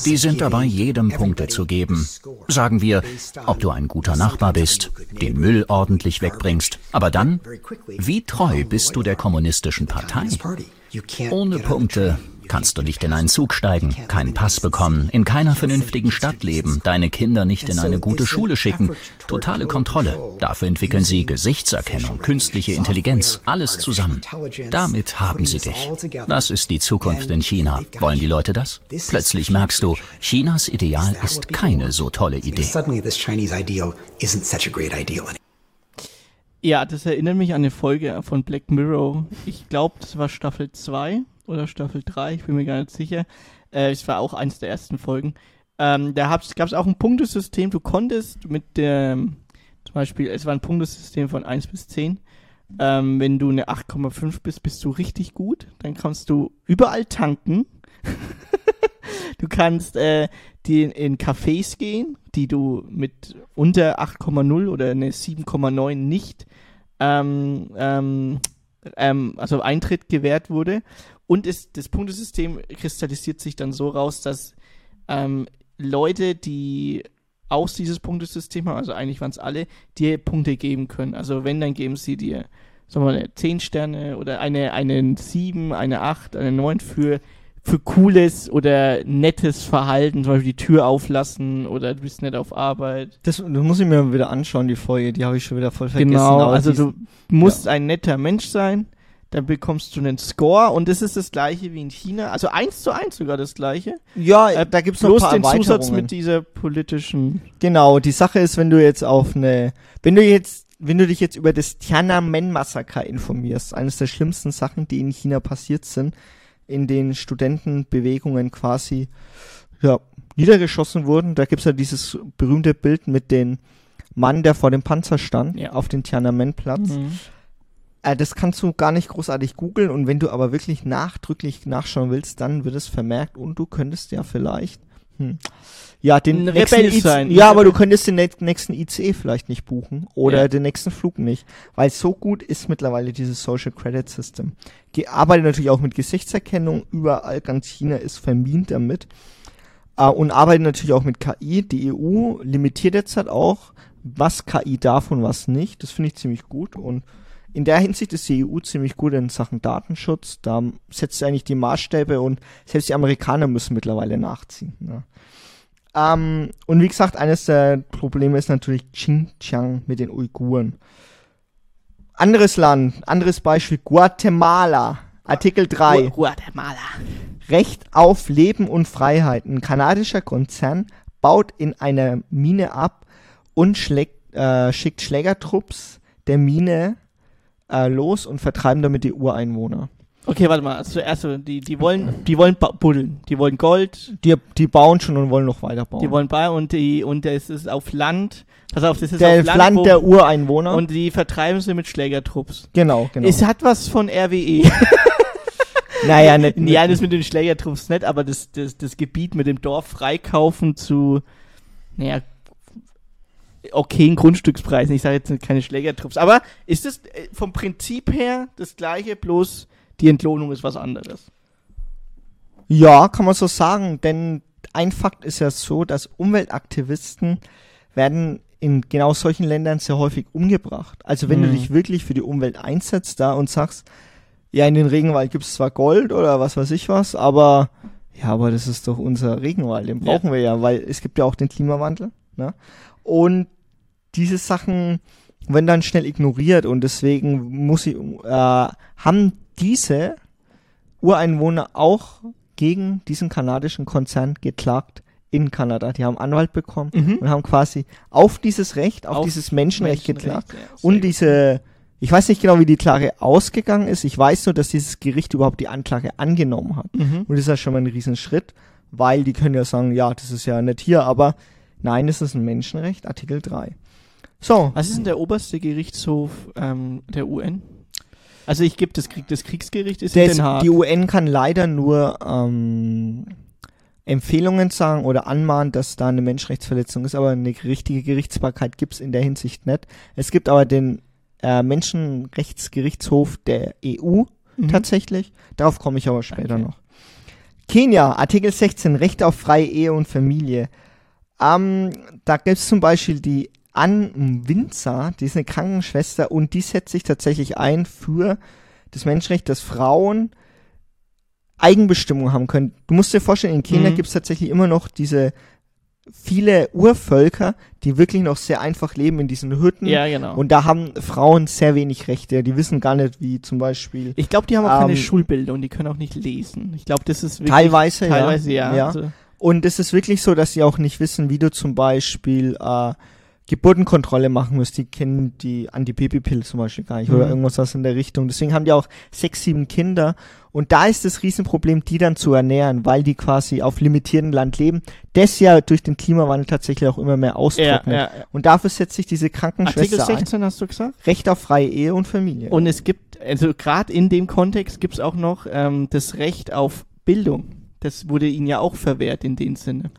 Die sind dabei, jedem Punkte zu geben. Sagen wir, ob du ein guter Nachbar bist, den Müll ordentlich wegbringst. Aber dann, wie treu bist du der kommunistischen Partei? Ohne Punkte kannst du nicht in einen Zug steigen, keinen Pass bekommen, in keiner vernünftigen Stadt leben, deine Kinder nicht in eine gute Schule schicken. Totale Kontrolle. Dafür entwickeln sie Gesichtserkennung, künstliche Intelligenz, alles zusammen. Damit haben sie dich. Das ist die Zukunft in China. Wollen die Leute das? Plötzlich merkst du, Chinas Ideal ist keine so tolle Idee. Ja, das erinnert mich an eine Folge von Black Mirror. Ich glaube, das war Staffel 2 oder Staffel 3, ich bin mir gar nicht sicher. Äh, es war auch eins der ersten Folgen. Ähm, da gab es auch ein Punktesystem. Du konntest mit dem, zum Beispiel, es war ein Punktesystem von 1 bis 10. Ähm, wenn du eine 8,5 bist, bist du richtig gut. Dann kannst du überall tanken. du kannst äh, die in, in Cafés gehen, die du mit unter 8,0 oder eine 7,9 nicht ähm, ähm, ähm, also Eintritt gewährt wurde. Und es, das Punktesystem kristallisiert sich dann so raus, dass ähm, Leute, die aus dieses Punktesystem haben, also eigentlich waren es alle, dir Punkte geben können. Also wenn, dann geben sie dir, sagen wir mal, 10 Sterne oder eine, eine 7, eine 8, eine 9 für, für cooles oder nettes Verhalten, zum Beispiel die Tür auflassen oder du bist nicht auf Arbeit. Das, das muss ich mir mal wieder anschauen, die Folge, die habe ich schon wieder voll vergessen. Genau, also du musst ein netter Mensch sein, dann bekommst du einen Score und das ist das gleiche wie in China, also eins zu eins sogar das gleiche. Ja, Äh, da gibt's noch ein Bloß paar den Zusatz mit dieser politischen. Genau, die Sache ist, wenn du jetzt auf eine, wenn du jetzt, wenn du dich jetzt über das Tiananmen-Massaker informierst, eines der schlimmsten Sachen, die in China passiert sind, in den Studentenbewegungen quasi, ja, niedergeschossen wurden, da gibt's ja dieses berühmte Bild mit dem Mann, der vor dem Panzer stand, Ja. auf dem Tiananmen-Platz. Äh, das kannst du gar nicht großartig googeln und wenn du aber wirklich nachdrücklich nachschauen willst, dann wird es vermerkt und du könntest ja vielleicht hm, ja den nächsten IC sein. ja, aber du könntest den nä- nächsten ICE vielleicht nicht buchen oder Ja. den nächsten Flug nicht, weil so gut ist mittlerweile dieses Social Credit System. Arbeitet natürlich auch mit Gesichtserkennung, überall ganz China ist vermint damit. Äh, und arbeitet natürlich auch mit KI. Die EU limitiert jetzt halt auch, was KI darf und was nicht. Das finde ich ziemlich gut. Und in der Hinsicht ist die EU ziemlich gut in Sachen Datenschutz. Da setzt sie eigentlich die Maßstäbe und selbst die Amerikaner müssen mittlerweile nachziehen. Ne? Ähm, und wie gesagt, eines der Probleme ist natürlich Xinjiang mit den Uiguren. Anderes Land, anderes Beispiel, Guatemala. Artikel 3. Guatemala. Recht auf Leben und Freiheit. Ein kanadischer Konzern baut in einer Mine ab und schlägt, äh, schickt Schlägertrupps der Mine äh, los und vertreiben damit die Ureinwohner. Okay, warte mal. Also zuerst, so, die, die wollen, die wollen buddeln. Die wollen Gold, Die, die bauen schon und wollen noch weiter bauen. die wollen Ball und die, und das ist auf Land. Pass auf, das ist der auf Land, Land der Ureinwohner. und die vertreiben sie mit Schlägertrupps. genau, genau. Es hat was von RWE. naja, nicht, ja, nicht, das mit den Schlägertrupps nicht, aber das, das, das Gebiet mit dem Dorf freikaufen zu, naja, okayen Grundstückspreisen. Ich sage jetzt nicht keine Schlägertrupps. Aber ist das äh, vom Prinzip her das gleiche, bloß die Entlohnung ist was anderes? Ja, kann man so sagen, denn ein Fakt ist ja so, dass Umweltaktivisten werden in genau solchen Ländern sehr häufig umgebracht. Also wenn du Mhm. dich wirklich für die Umwelt einsetzt da und sagst, ja, in den Regenwald gibt's zwar Gold oder was weiß ich was, aber ja, aber das ist doch unser Regenwald, den Ja. brauchen wir ja, weil es gibt ja auch den Klimawandel. Ne? Und diese Sachen werden dann schnell ignoriert und deswegen muss ich, äh, haben diese Ureinwohner auch gegen diesen kanadischen Konzern geklagt in Kanada. Die haben Anwalt bekommen Mhm. und haben quasi auf dieses Recht, auf, Auf dieses Menschenrecht, Menschenrecht, geklagt. ja, und diese, ich weiß nicht genau, wie die Klage ausgegangen ist. Ich weiß nur, dass dieses Gericht überhaupt die Anklage angenommen hat. Mhm. Und das ist ja schon mal ein Riesenschritt, weil die können ja sagen, ja, das ist ja nicht hier, aber nein, es ist ein Menschenrecht, Artikel 3. So, Was ist denn der oberste Gerichtshof ähm, der UN? Also ich gebe das, Krieg, das Kriegsgericht ist in das, Den Haag. die UN kann leider nur ähm, Empfehlungen sagen oder anmahnen, dass da eine Menschenrechtsverletzung ist, aber eine richtige Gerichtsbarkeit gibt's in der Hinsicht nicht. Es gibt aber den äh, Menschenrechtsgerichtshof der EU Mhm. tatsächlich. Darauf komme ich aber später Okay. noch. Kenia, Artikel 16, Recht auf freie Ehe und Familie. Ähm, da gibt's zum Beispiel die Ann Winzer, die ist eine Krankenschwester und die setzt sich tatsächlich ein für das Menschenrecht, dass Frauen Eigenbestimmung haben können. Du musst dir vorstellen, in Kenia Mhm. gibt's tatsächlich immer noch diese viele Urvölker, die wirklich noch sehr einfach leben in diesen Hütten. Ja, genau. Und da haben Frauen sehr wenig Rechte. Die wissen gar nicht, wie zum Beispiel ich glaube, die haben auch keine Ähm, Schulbildung, die können auch nicht lesen. Ich glaube, das ist wirklich teilweise, teilweise ja. ja. ja. Also, Und es ist wirklich so, dass sie auch nicht wissen, wie du zum Beispiel äh, Geburtenkontrolle machen musst. Die kennen die Antibabypille zum Beispiel gar nicht oder Mhm. irgendwas was in der Richtung. Deswegen haben die auch sechs, sieben Kinder. Und da ist das Riesenproblem, die dann zu ernähren, weil die quasi auf limitiertem Land leben, das ja durch den Klimawandel tatsächlich auch immer mehr ja, austrocknet. ja, ja. Und dafür setzt sich diese Artikel Krankenschwester 16 hast du gesagt? ein. Recht auf freie Ehe und Familie. Und es gibt, also gerade in dem Kontext gibt es auch noch ähm, das Recht auf Bildung. Das wurde ihnen ja auch verwehrt in dem Sinne.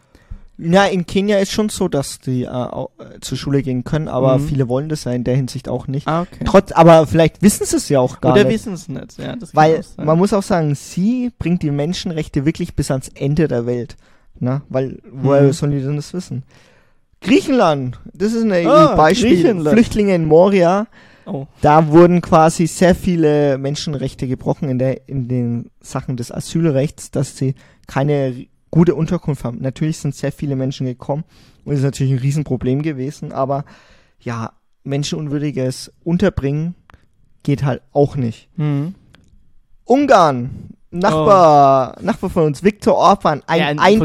Ja, in Kenia ist schon so, dass die äh, au- äh, zur Schule gehen können, aber Mhm. viele wollen das ja in der Hinsicht auch nicht. Ah, okay. Trotz, aber vielleicht wissen sie es ja auch gar Oder nicht. wissen es nicht. Ja, Weil auch man muss auch sagen, sie bringt die Menschenrechte wirklich bis ans Ende der Welt. Na, weil woher Mhm. sollen die denn das wissen? Griechenland, das ist ein Ah, Beispiel. Flüchtlinge in Moria Oh. Da wurden quasi sehr viele Menschenrechte gebrochen in, der, in den Sachen des Asylrechts, dass sie keine gute Unterkunft haben. Natürlich sind sehr viele Menschen gekommen und ist natürlich ein Riesenproblem gewesen, aber ja, menschenunwürdiges Unterbringen geht halt auch nicht. Mhm. Ungarn, Nachbar, Nachbar von uns, Viktor Orban, ein Oh.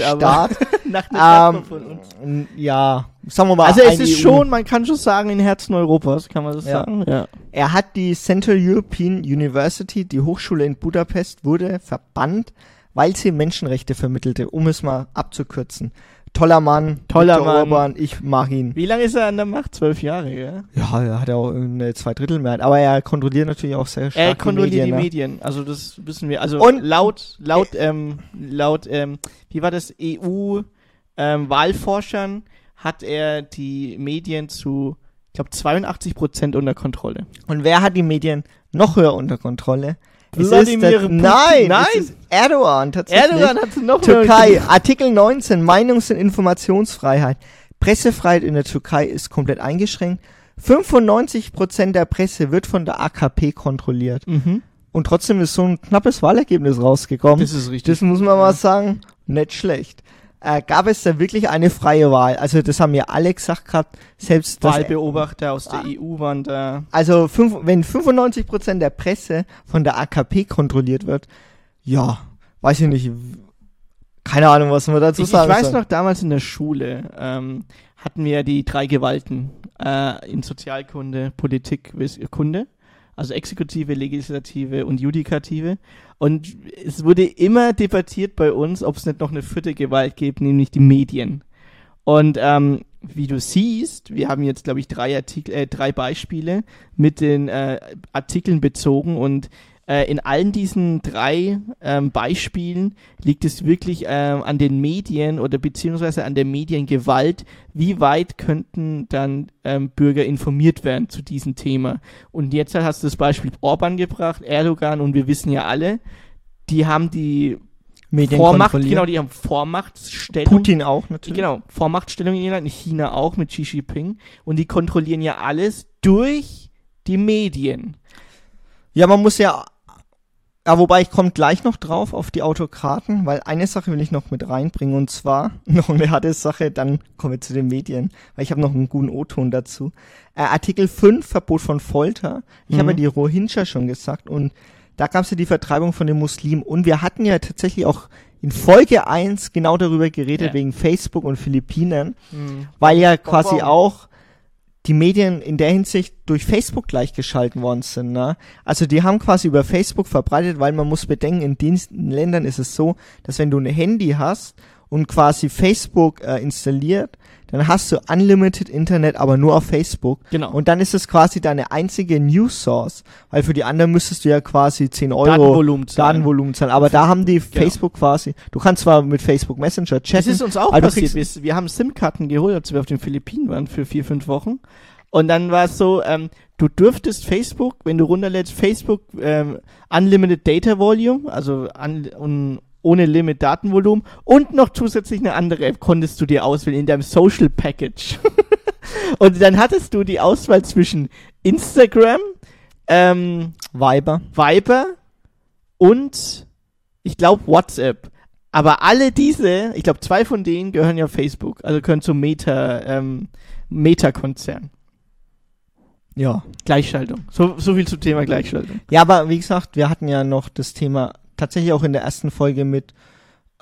Ja, aber- Nach der ähm, von uns. n- ja, sagen wir mal. Also es ein ist EU. schon, man kann schon sagen, in Herzen Europas, kann man das Ja. sagen? Ja. Er hat die Central European University, die Hochschule in Budapest, wurde verbannt, weil sie Menschenrechte vermittelte, um es mal abzukürzen. Toller Mann, Toller Viktor Mann. Orban, ich mag ihn. Wie lange ist er an der Macht? Zwölf Jahre, ja? Ja, er hat ja auch eine Zweidrittelmehrheit, aber er kontrolliert natürlich auch sehr stark Er kontrolliert die ne? Medien, also das wissen wir. Also Und- laut, laut, ähm, laut, ähm, wie war das, EU ähm, hat er die Medien zu, ich glaube, 82 Prozent unter Kontrolle. Und wer hat die Medien noch höher unter Kontrolle? Es Wladimir Putin. Nein, Nein. es ist Erdogan tatsächlich. Erdogan hat noch Türkei, Artikel 19, Meinungs- und Informationsfreiheit. Pressefreiheit in der Türkei ist komplett eingeschränkt. 95% der Presse wird von der AKP kontrolliert. Mhm. Und trotzdem ist so ein knappes Wahlergebnis rausgekommen. Das ist richtig. Das muss man mal sagen, nicht schlecht. Äh, gab es da wirklich eine freie Wahl? Also das haben ja alle gesagt gehabt, selbst Wahlbeobachter aus der Ah. EU waren da. also fünf, wenn 95% der Presse von der AKP kontrolliert wird, ja, weiß ich nicht, keine Ahnung, was man dazu Ich, ich sagen weiß soll. noch, damals in der Schule ähm, hatten wir die drei Gewalten äh, in Sozialkunde, Politik, Kunde. Also Exekutive, Legislative und Judikative. Und es wurde immer debattiert bei uns, ob es nicht noch eine vierte Gewalt gibt, nämlich die Medien. Und ähm, wie du siehst, wir haben jetzt, glaube ich, drei Artikel, äh, drei Beispiele mit den äh, Artikeln bezogen und äh, in allen diesen drei ähm, Beispielen liegt es wirklich ähm, an den Medien oder beziehungsweise an der Mediengewalt, wie weit könnten dann ähm, Bürger informiert werden zu diesem Thema. Und jetzt hast du das Beispiel Orban gebracht, Erdogan und wir wissen ja alle, die haben die Medien Vormacht, genau, die haben Vormachtstellung. Putin auch natürlich. Genau, Vormachtstellung in China, in China auch mit Xi Jinping. Und die kontrollieren ja alles durch die Medien. Ja, man muss ja, ja, wobei ich komme gleich noch drauf auf die Autokraten, weil eine Sache will ich noch mit reinbringen und zwar noch eine harte Sache, dann kommen wir zu den Medien, weil ich habe noch einen guten O-Ton dazu. Äh, Artikel 5, Verbot von Folter. Ich Mhm. habe ja die Rohingya schon gesagt und da gab es ja die Vertreibung von den Muslimen und wir hatten ja tatsächlich auch in Folge 1 genau darüber geredet, Ja. wegen Facebook und Philippinen, weil ja quasi auch die Medien in der Hinsicht durch Facebook gleichgeschalten worden sind. Ne? Also die haben quasi über Facebook verbreitet, weil man muss bedenken, in den Ländern ist es so, dass wenn du ein Handy hast und quasi Facebook äh, installiert, dann hast du unlimited Internet, aber nur auf Facebook. Genau. Und dann ist es quasi deine einzige News Source, weil für die anderen müsstest du ja quasi 10 Euro Datenvolumen zahlen. Datenvolumen zahlen. Aber da haben die Facebook quasi, du kannst zwar mit Facebook Messenger chatten. Das ist uns auch passiert. Wir, wir haben SIM-Karten geholt, als wir auf den Philippinen waren für vier, fünf Wochen. Und dann war es so, ähm, du dürftest Facebook, wenn du runterlädst, Facebook ähm, Unlimited Data Volume, also an, un, ohne Limit Datenvolumen und noch zusätzlich eine andere App konntest du dir auswählen in deinem Social Package. und dann hattest du die Auswahl zwischen Instagram, ähm, Viber. Viber und ich glaube WhatsApp. Aber alle diese, ich glaube zwei von denen gehören ja Facebook, also gehören zum Meta, ähm, Meta-Konzern. Ja. Gleichschaltung. So, so viel zum Thema Gleichschaltung. Ja, aber wie gesagt, wir hatten ja noch das Thema tatsächlich auch in der ersten Folge mit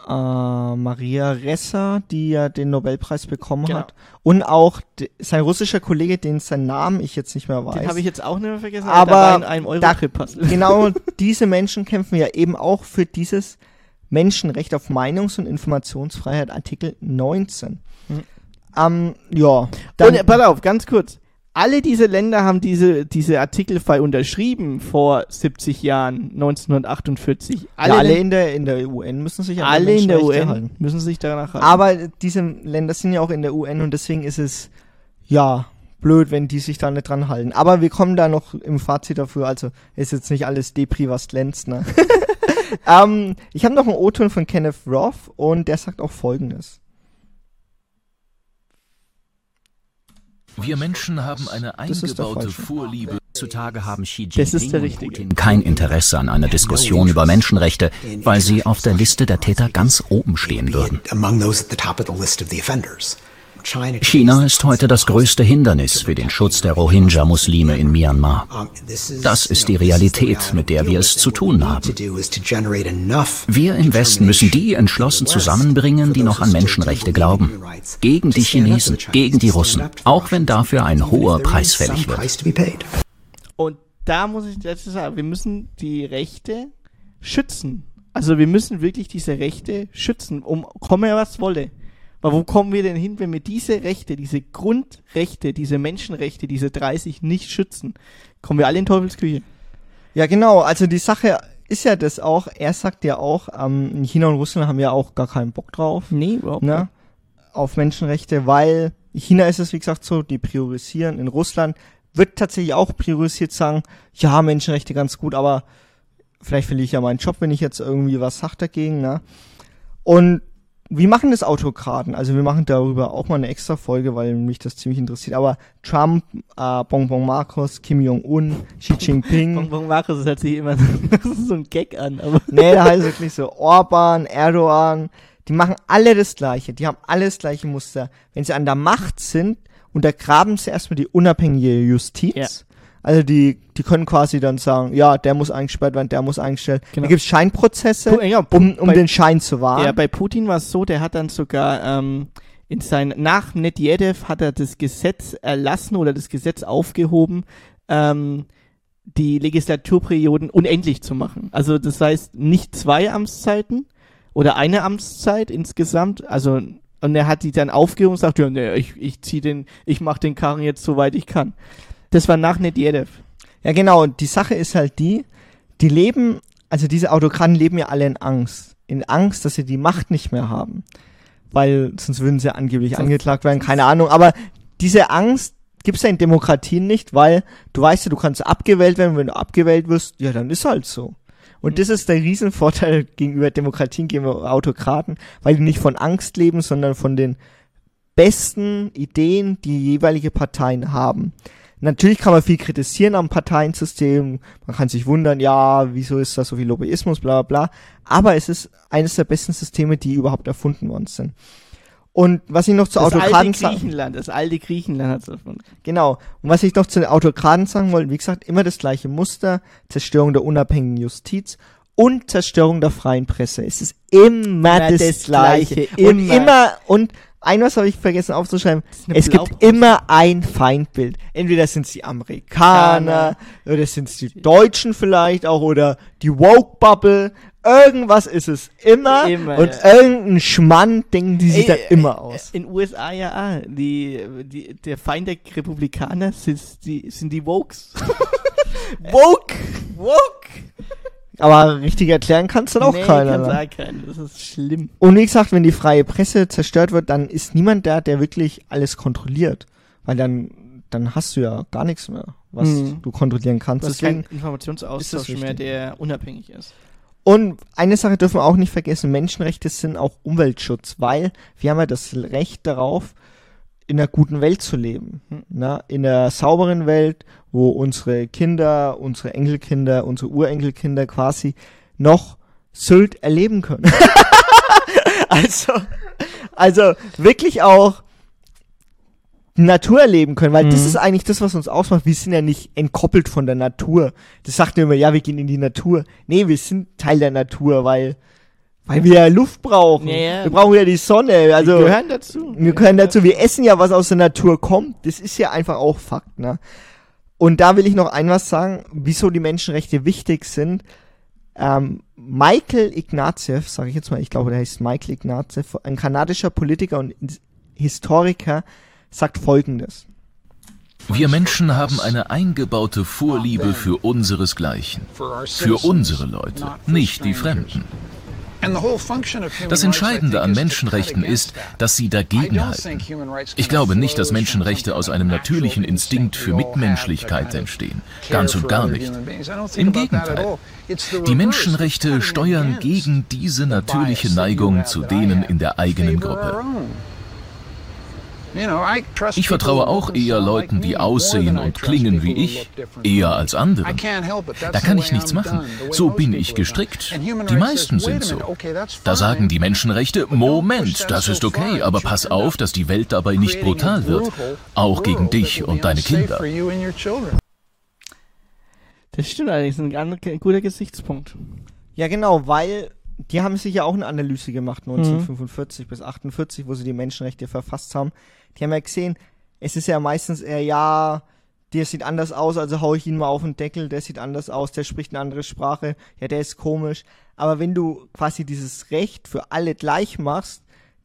äh, Maria Ressa, die ja den Nobelpreis bekommen Genau. hat. Und auch sein russischer Kollege, den seinen Namen ich jetzt nicht mehr weiß. Den habe ich jetzt auch nicht mehr vergessen, Aber in einem da- Euro-Trip-Puzzle. genau diese Menschen kämpfen ja eben auch für dieses Menschenrecht auf Meinungs- und Informationsfreiheit, Artikel 19. Hm. Ähm, ja. Dann, Und äh, pass auf, ganz kurz. Alle diese Länder haben diese, diese Artikelfrei unterschrieben vor 70 Jahren, 1948. Alle, ja, alle in der, in der UN müssen sich alle in der UN halten. müssen sich danach halten. Aber diese Länder sind ja auch in der UN und deswegen ist es, ja, blöd, wenn die sich da nicht dran halten. Aber wir kommen da noch im Fazit dafür, also ist jetzt nicht alles Depri, was glänzt, ne? ähm, ich habe noch einen O-Ton von Kenneth Roth und der sagt auch folgendes. Wir Menschen haben eine eingebaute. Vorliebe. Heutzutage haben Xi Jinping und. Putin kein Interesse an einer Diskussion über Menschenrechte, weil sie auf der Liste der Täter ganz oben stehen würden. China, ist heute das größte Hindernis für den Schutz der Rohingya-Muslime in Myanmar. Das ist die Realität, mit der wir es zu tun haben. Wir im Westen müssen die entschlossen zusammenbringen, die noch an Menschenrechte glauben. Gegen die Chinesen, gegen die Russen, auch wenn dafür ein hoher Preis fällig wird. Und da muss ich dazu sagen, wir müssen die Rechte schützen. Also wir müssen wirklich diese Rechte schützen, um komme was wolle. Aber wo kommen wir denn hin, wenn wir diese Rechte, diese Grundrechte, diese Menschenrechte, diese 30 nicht schützen? Kommen wir alle in Teufelsküche. Ja, genau. Also die Sache ist ja das auch. Er sagt ja auch, ähm, China und Russland haben ja auch gar keinen Bock drauf. Nee, überhaupt ne, auf Menschenrechte, weil China ist es, wie gesagt, so, die priorisieren. In Russland wird tatsächlich auch priorisiert sagen, ja, Menschenrechte ganz gut, aber vielleicht verliere ich ja meinen Job, wenn ich jetzt irgendwie was sag dagegen, ne? Und wie machen das Autokraten? Also wir machen darüber auch mal eine extra Folge, weil mich das ziemlich interessiert. Aber Trump, äh, Bonbon Marcos, Kim Jong-un, Xi Jinping, Bonbon Markus, das hört sich immer so, so ein Gag an, aber Nee, da heißt es wirklich so Orban, Erdogan, die machen alle das Gleiche, die haben alle das gleiche Muster. Wenn sie an der Macht sind, untergraben sie erstmal die unabhängige Justiz. Ja. Also die, die können quasi dann sagen, ja, der muss eingesperrt werden, der muss eingestellt. Genau. Da gibt's Scheinprozesse, Pu- ja, um, um bei- den Schein zu wahren. Ja, bei Putin war es so, der hat dann sogar ähm, in sein nach Medvedev hat er das Gesetz erlassen oder das Gesetz aufgehoben, ähm, die Legislaturperioden unendlich zu machen. Also das heißt nicht zwei Amtszeiten oder eine Amtszeit insgesamt. Also und er hat die dann aufgehoben und sagt, ja, nee, ich ich zieh den, ich mach den Karren jetzt soweit ich kann. Das war nach Medvedev. Ja, genau. Und die Sache ist halt die, die leben, also diese Autokraten leben ja alle in Angst. In Angst, dass sie die Macht nicht mehr haben. Weil sonst würden sie angeblich Sonst- angeklagt werden, keine Ahnung. Aber diese Angst gibt's ja in Demokratien nicht, weil du weißt ja, du kannst abgewählt werden. Wenn du abgewählt wirst, ja, dann ist halt so. Und das ist der Riesenvorteil gegenüber Demokratien, gegenüber Autokraten, weil die nicht von Angst leben, sondern von den besten Ideen, die jeweilige Parteien haben. Natürlich kann man viel kritisieren am Parteiensystem. Man kann sich wundern, ja, wieso ist da so viel Lobbyismus, bla bla bla. Aber es ist eines der besten Systeme, die überhaupt erfunden worden sind. Und was ich noch zu Das alte Autokraten sagen, Griechenland, das alte Griechenland hat davon. genau. Und was ich noch zu den Autokraten sagen wollte, wie gesagt, immer das gleiche Muster, Zerstörung der unabhängigen Justiz und Zerstörung der freien Presse. Es ist immer Ja, das, das gleiche. Gleiche, Und immer. immer, und ein was habe ich vergessen aufzuschreiben. Es gibt immer ein Feindbild. Entweder sind es die Amerikaner, oder sind es die Deutschen vielleicht auch, oder die Woke-Bubble. Irgendwas ist es immer. Immer, und ja. irgendein Schmann denken die sich da immer äh, aus. In USA ja, ah, die, die, der Feind der Republikaner sind die, sind die Wokes. Woke! Woke! Aber richtig erklären kannst du dann auch nee, keiner. kann ne? sagen keiner. Das ist schlimm. Und wie gesagt, wenn die freie Presse zerstört wird, dann ist niemand da, der wirklich alles kontrolliert. Weil dann, dann hast du ja gar nichts mehr, was Mhm. du kontrollieren kannst. Du hast Deswegen, keinen Informationsaustausch mehr, der unabhängig ist. und eine Sache dürfen wir auch nicht vergessen, Menschenrechte sind auch Umweltschutz, weil wir haben ja das Recht darauf, in einer guten Welt zu leben. Hm. Na, in einer sauberen Welt, wo unsere Kinder, unsere Enkelkinder, unsere Urenkelkinder quasi noch Sylt erleben können. also, also wirklich auch Natur erleben können, weil das Mhm. ist eigentlich das, was uns ausmacht. Wir sind ja nicht entkoppelt von der Natur. Das sagt immer, ja, wir gehen in die Natur. Nee, wir sind Teil der Natur, weil, weil wir ja Luft brauchen. Ja, ja. Wir brauchen ja die Sonne. Also, wir gehören dazu. wir können dazu, wir essen ja, was aus der Natur kommt. Das ist ja einfach auch Fakt, ne? Und da will ich noch ein was sagen, wieso die Menschenrechte wichtig sind. Ähm, Michael Ignatieff, sage ich jetzt mal, ich glaube, der heißt Michael Ignatieff, ein kanadischer Politiker und Historiker, sagt Folgendes. Wir Menschen haben eine eingebaute Vorliebe für unseresgleichen, für unsere Leute, nicht die Fremden. Das Entscheidende an Menschenrechten ist, dass sie dagegenhalten. Ich glaube nicht, dass Menschenrechte aus einem natürlichen Instinkt für Mitmenschlichkeit entstehen. Ganz und gar nicht. Im Gegenteil. Die Menschenrechte steuern gegen diese natürliche Neigung zu denen in der eigenen Gruppe. Ich vertraue auch eher Leuten, die aussehen und klingen wie ich, eher als anderen. Da kann ich nichts machen. So bin ich gestrickt. Die meisten sind so. Da sagen die Menschenrechte, Moment, das ist okay, aber pass auf, dass die Welt dabei nicht brutal wird. Auch gegen dich und deine Kinder. Das stimmt allerdings, ein guter Gesichtspunkt. Ja, genau, weil die haben sich ja auch eine Analyse gemacht, 1945 bis 48, wo sie die Menschenrechte verfasst haben. Die haben ja gesehen, es ist ja meistens eher, ja, der sieht anders aus, also hau ich ihn mal auf den Deckel, der sieht anders aus, der spricht eine andere Sprache, ja, der ist komisch. Aber wenn du quasi dieses Recht für alle gleich machst,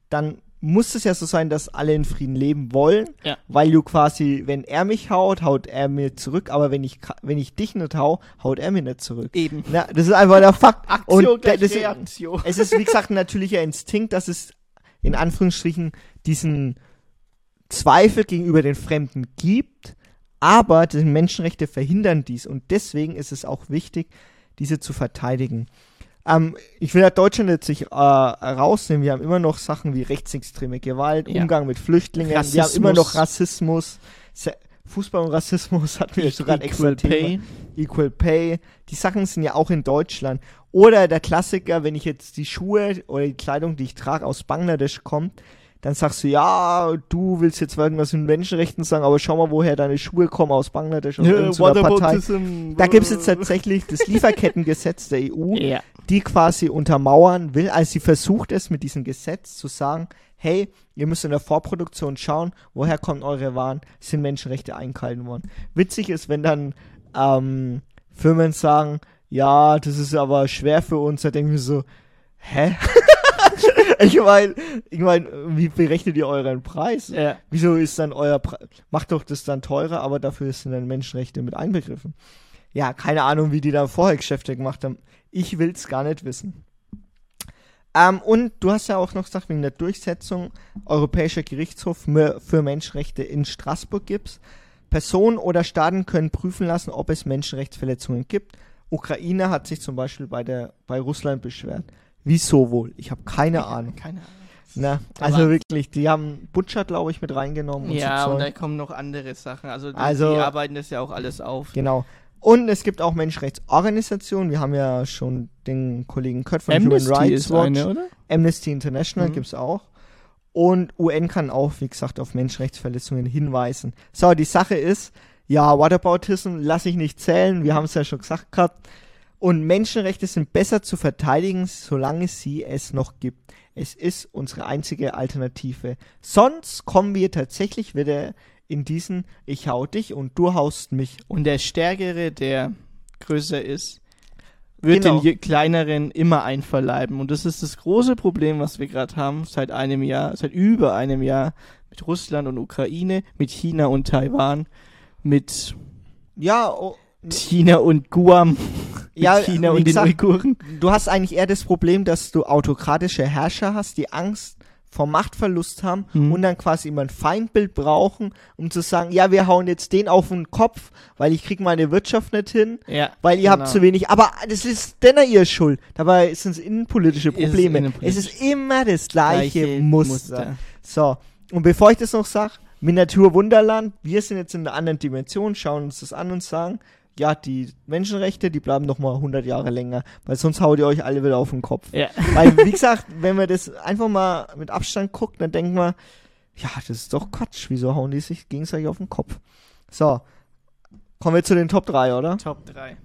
dann muss es ja so sein, dass alle in Frieden leben wollen, Ja. weil du quasi, wenn er mich haut, haut er mir zurück, aber wenn ich, wenn ich dich nicht hau, haut er mir nicht zurück. Eben. Na, das ist einfach der Fakt. Aktion Und gleich das, Reaktion. es ist, wie gesagt, ein natürlicher Instinkt, dass es in Anführungsstrichen diesen Zweifel gegenüber den Fremden gibt, aber die Menschenrechte verhindern dies und deswegen ist es auch wichtig, diese zu verteidigen. Ähm, ich will ja Deutschland jetzt nicht äh, rausnehmen, wir haben immer noch Sachen wie rechtsextreme Gewalt, Ja. Umgang mit Flüchtlingen, wir haben Rassismus. immer noch Rassismus, Se Fußball und Rassismus hatten wir sogar ein extra Equal Thema. Pay. Equal Pay. Die Sachen sind ja auch in Deutschland. Oder der Klassiker, wenn ich jetzt die Schuhe oder die Kleidung, die ich trage, aus Bangladesch kommt, dann sagst du, ja, du willst jetzt irgendwas mit Menschenrechten sagen, aber schau mal, woher deine Schuhe kommen aus Bangladesch, aus irgendeiner Partei. Da gibt es jetzt tatsächlich das Lieferkettengesetz der EU, Ja. die quasi untermauern will, also sie versucht es mit diesem Gesetz zu sagen, hey, ihr müsst in der Vorproduktion schauen, woher kommen eure Waren, sind Menschenrechte eingehalten worden. Witzig ist, wenn dann ähm, Firmen sagen, ja, das ist aber schwer für uns, da denken wir so, hä? ich meine, ich mein, wie berechnet ihr euren Preis? Ja. Wieso ist dann euer Preis? Macht doch das dann teurer, aber dafür sind dann Menschenrechte mit einbegriffen. Ja, keine Ahnung, wie die da vorher Geschäfte gemacht haben. Ich will's gar nicht wissen. Ähm, und du hast ja auch noch gesagt, wegen der Durchsetzung Europäischer Gerichtshof für für Menschenrechte in Straßburg gibt's. Personen oder Staaten können prüfen lassen, ob es Menschenrechtsverletzungen gibt. Ukraine hat sich zum Beispiel bei der bei Russland beschwert. Wieso wohl? Ich habe keine Ahnung. Keine Ahnung. Na, also wirklich, die haben Butcher, glaube ich, mit reingenommen. Und Ja, so und da kommen noch andere Sachen. Also, die, Also- die arbeiten das ja auch alles auf. Genau. Und es gibt auch Menschenrechtsorganisationen. Wir haben ja schon den Kollegen Kurt von Amnesty Human Rights ist Watch. eine, oder? Amnesty International Mhm. gibt's auch. Und UN kann auch, wie gesagt, auf Menschenrechtsverletzungen hinweisen. So, die Sache ist, ja, Whataboutism lasse ich nicht zählen. Wir haben es ja schon gesagt gehabt. Und Menschenrechte sind besser zu verteidigen, solange sie es noch gibt. Es ist unsere einzige Alternative. Sonst kommen wir tatsächlich wieder in diesen Ich hau dich und du haust mich. Und der Stärkere, der größer ist, wird Genau. den kleineren immer einverleiben. Und das ist das große Problem, was wir gerade haben, seit einem Jahr, seit über einem Jahr mit Russland und Ukraine, mit China und Taiwan, mit Ja, China und Guam, Ja, China und den gesagt, Uiguren. du hast eigentlich eher das Problem, dass du autokratische Herrscher hast, die Angst vor Machtverlust haben Mhm. und dann quasi immer ein Feindbild brauchen, um zu sagen, ja, wir hauen jetzt den auf den Kopf, weil ich krieg meine Wirtschaft nicht hin, Ja, weil ihr habt genau. zu wenig. Aber das ist dennoch ihr Schuld. Dabei sind es innenpolitische Ist Probleme. innenpolitisch. Es ist immer das gleiche, Gleiche Muster. Muster. So, und bevor ich das noch sage, Miniatur Wunderland, wir sind jetzt in einer anderen Dimension, schauen uns das an und sagen, ja, die Menschenrechte, die bleiben noch mal 100 Jahre länger, weil sonst haut ihr euch alle wieder auf den Kopf. Ja. Weil, wie gesagt, wenn man das einfach mal mit Abstand guckt, dann denkt man, ja, das ist doch Quatsch, wieso hauen die sich gegenseitig auf den Kopf? So, kommen wir zu den Top 3, oder? Top 3.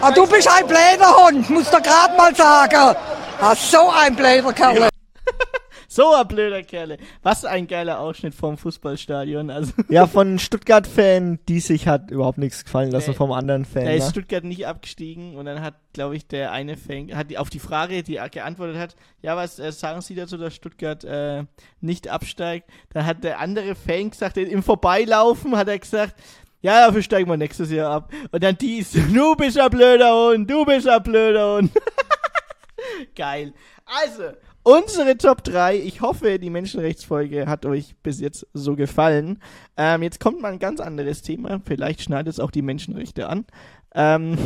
Ah, du bist ein blöder Hund, muss doch gerade mal sagen. Ah, so ein blöder Kerl. So ein blöder Kerle. Was ein geiler Ausschnitt vom Fußballstadion. Also, Ja, von Stuttgart-Fan, die sich hat überhaupt nichts gefallen lassen Nee. vom anderen Fan. da ist Ne? Stuttgart nicht abgestiegen und dann hat, glaube ich, der eine Fan, hat auf die Frage, die er geantwortet hat, ja, was äh, sagen Sie dazu, dass Stuttgart äh, nicht absteigt? Dann hat der andere Fan gesagt, im Vorbeilaufen hat er gesagt, ja, dafür steigen wir nächstes Jahr ab. Und dann die ist, du bist ein blöder Hund, du bist ein blöder Hund. Geil. Also, unsere Top 3. Ich hoffe, die Menschenrechtsfolge hat euch bis jetzt so gefallen. Ähm, jetzt kommt mal ein ganz anderes Thema. Vielleicht schneidet es auch die Menschenrechte an. Ähm,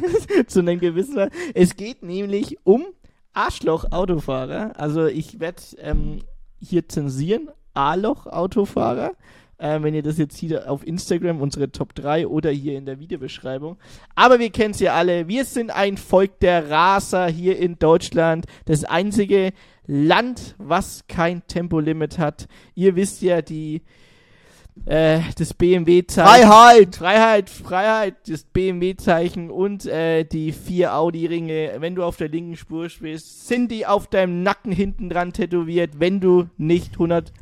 zu einem gewissen. Es geht nämlich um Arschloch-Autofahrer. Also, ich werde ähm, hier zensieren. A-Loch-Autofahrer. Äh, wenn ihr das jetzt hier auf Instagram, unsere Top 3 oder hier in der Videobeschreibung. Aber wir kennen es ja alle. Wir sind ein Volk der Raser hier in Deutschland. Das einzige Land, was kein Tempolimit hat. Ihr wisst ja, die äh, das BMW-Zeichen. Freiheit! Freiheit, Freiheit, das BMW-Zeichen und äh, die vier Audi-Ringe. Wenn du auf der linken Spur stehst, sind die auf deinem Nacken hinten dran tätowiert, wenn du nicht 100,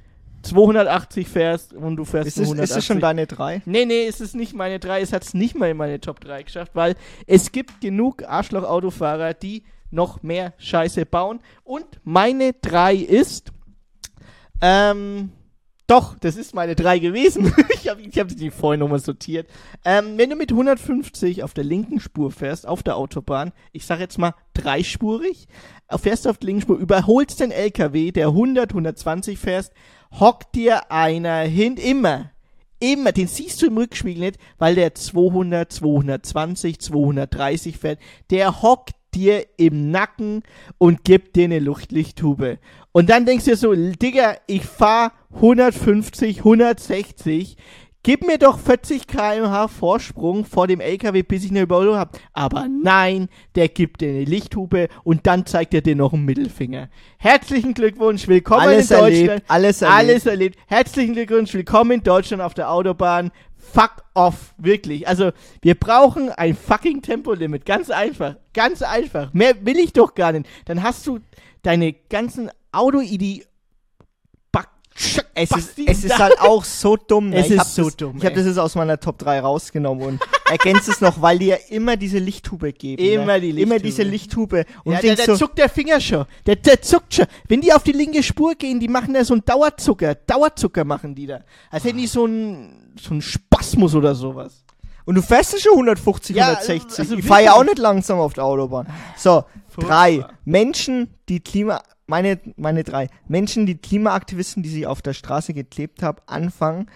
280 fährst und du fährst Ist es, 180. ist es schon deine drei? Nee, nee, es ist nicht meine 3. Es hat es nicht mal in meine Top 3 geschafft, weil es gibt genug Arschloch-Autofahrer, die noch mehr Scheiße bauen. Und meine 3 ist. Ähm. Doch, das ist meine 3 gewesen. ich habe ich hab die vorhin nochmal sortiert. Ähm, wenn du mit 150 auf der linken Spur fährst, auf der Autobahn, ich sag jetzt mal dreispurig, äh, fährst du auf der linken Spur, überholst den LKW, der 100, 120 fährst, hockt dir einer hin, immer, immer, den siehst du im Rückspiegel nicht, weil der 200, 220, 230 fährt, der hockt dir im Nacken und gibt dir eine Luftlichttube. Und dann denkst du dir so, Digga, ich fahr 150, 160, gib mir doch 40 km/h Vorsprung vor dem LKW, bis ich eine Überholung habe. Aber nein, der gibt dir eine Lichthube und dann zeigt er dir noch einen Mittelfinger. Herzlichen Glückwunsch, willkommen Alles in Deutschland. erlebt, alles erlebt. Alles erlebt. Herzlichen Glückwunsch, willkommen in Deutschland auf der Autobahn. Fuck off, wirklich. Also, wir brauchen ein fucking Tempolimit. Ganz einfach. Ganz einfach. Mehr will ich doch gar nicht. Dann hast du deine ganzen Auto-Idi. Es ist, es ist halt auch so dumm. Ne? Es ich ist so das, dumm, Ich habe das jetzt aus meiner Top 3 rausgenommen und ergänzt es noch, weil die ja immer diese Lichthube geben. Immer ne? die Immer Lichthube. diese Lichthube. Und ja, der, der so, zuckt der Finger schon. Der, der zuckt schon. Wenn die auf die linke Spur gehen, die machen da so einen Dauerzucker. Dauerzucker machen die da. Als hätten die so einen, so einen Spasmus oder sowas. Und du fährst ja schon 150, Ja, 160. also ich fahre ja auch nicht langsam auf der Autobahn. So, drei. Menschen, die Klima... Meine, meine drei. Menschen, die Klimaaktivisten, die sich auf der Straße geklebt haben, anfangen,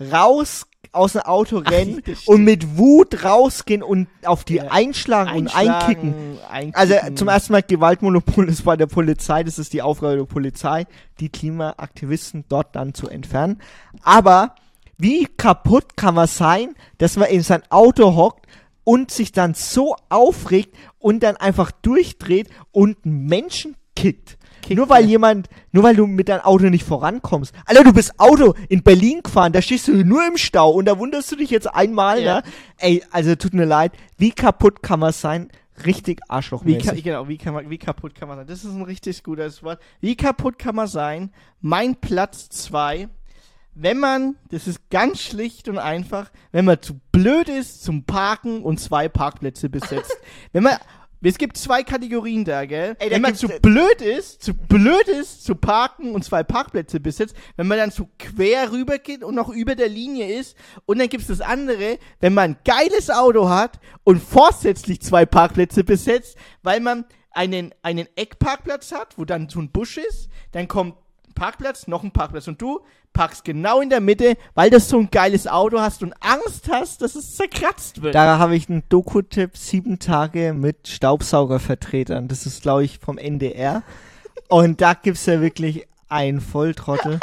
raus aus dem Auto rennen stimmt. und mit Wut rausgehen und auf die einschlagen, und einkicken. einkicken. Also zum ersten Mal Gewaltmonopol ist bei der Polizei, das ist die Aufgabe der Polizei, die Klimaaktivisten dort dann zu entfernen. Aber wie kaputt kann man sein, dass man in sein Auto hockt und sich dann so aufregt und dann einfach durchdreht und einen Menschen kickt. nur weil jemand, nur weil du mit deinem Auto nicht vorankommst. Alter, du bist Auto in Berlin gefahren, da stehst du nur im Stau und da wunderst du dich jetzt einmal, Ja. ne? Ey, also tut mir leid, wie kaputt kann man sein? Richtig Wie arschlochmäßig. kann, genau, wie, kann man, wie kaputt kann man sein? Das ist ein richtig gutes Wort. Wie kaputt kann man sein? Mein Platz zwei, wenn man, das ist ganz schlicht und einfach, wenn man zu blöd ist zum Parken und zwei Parkplätze besetzt. wenn man, es gibt zwei Kategorien da, gell? Ey, da wenn man zu blöd ist, zu blöd ist zu parken und zwei Parkplätze besetzt, wenn man dann so quer rüber geht und noch über der Linie ist und dann gibt's das andere, wenn man ein geiles Auto hat und vorsätzlich zwei Parkplätze besetzt, weil man einen, einen Eckparkplatz hat, wo dann so ein Busch ist, dann kommt Parkplatz, noch ein Parkplatz und du parkst genau in der Mitte, weil du so ein geiles Auto hast und Angst hast, dass es zerkratzt wird. Da habe ich einen Doku-Tipp, sieben Tage mit Staubsaugervertretern. Das ist, glaube ich, vom NDR. Und da gibt's ja wirklich einen Volltrottel,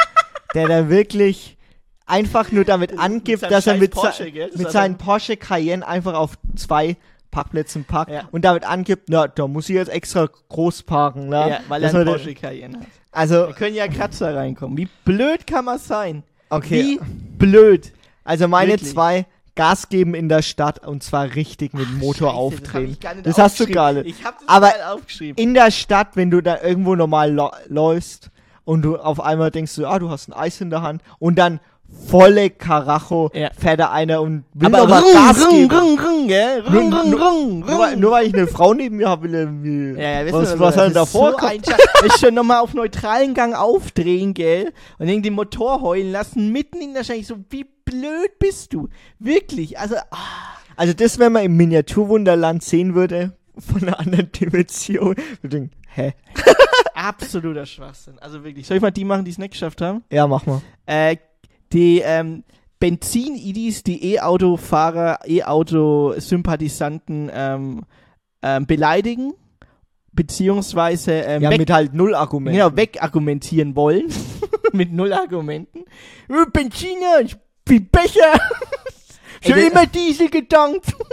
der da wirklich einfach nur damit angibt, dass er mit, Porsche? Das mit seinem Porsche Cayenne einfach auf zwei Parkplätzen parkt Ja. und damit angibt, na, da muss ich jetzt extra groß parken, ne? ja, weil Dass er einen Porsche Cayenne hat. Also, Da können ja Kratzer reinkommen. Wie blöd kann man sein? okay. Wie blöd. Also meine Wirklich. zwei, Gas geben in der Stadt und zwar richtig mit dem Motor Scheiße, das aufdrehen. nicht Das hast du gar nicht. Ich hab das Aber aufgeschrieben. in der Stadt, wenn du da irgendwo normal läufst und du auf einmal denkst du, ah, du hast ein Eis in der Hand und dann volle Karacho Ja. fährt da einer und will Aber noch mal rung, Gas rung, geben. rung, rung, gell? Rung, Nur- rung, rung, Nur, weil- nur weil ich eine Frau neben mir habe, will er mir- Ja, ja, wissen was, wir, was ist davor so kommt? Ich schon nochmal auf neutralen Gang aufdrehen, gell? Und irgendwie den Motor heulen lassen, mitten in der Scheiße. So, wie blöd bist du? Wirklich, also, ah, Also das, wenn man im Miniaturwunderland sehen würde, von einer anderen Dimension, wir denken, hä? absoluter Schwachsinn. Also wirklich. Soll ich mal die machen, die es nicht geschafft haben? Ja, mach mal. Äh, die ähm, Benzin-Idis, die E-Auto-Fahrer, E-Auto-Sympathisanten ähm, ähm, beleidigen, beziehungsweise ähm, Ja, weg, mit halt null Argumenten. genau, wegargumentieren wollen. mit null Argumenten. Äh, Benziner ist viel besser. Schon immer Diesel gedankt.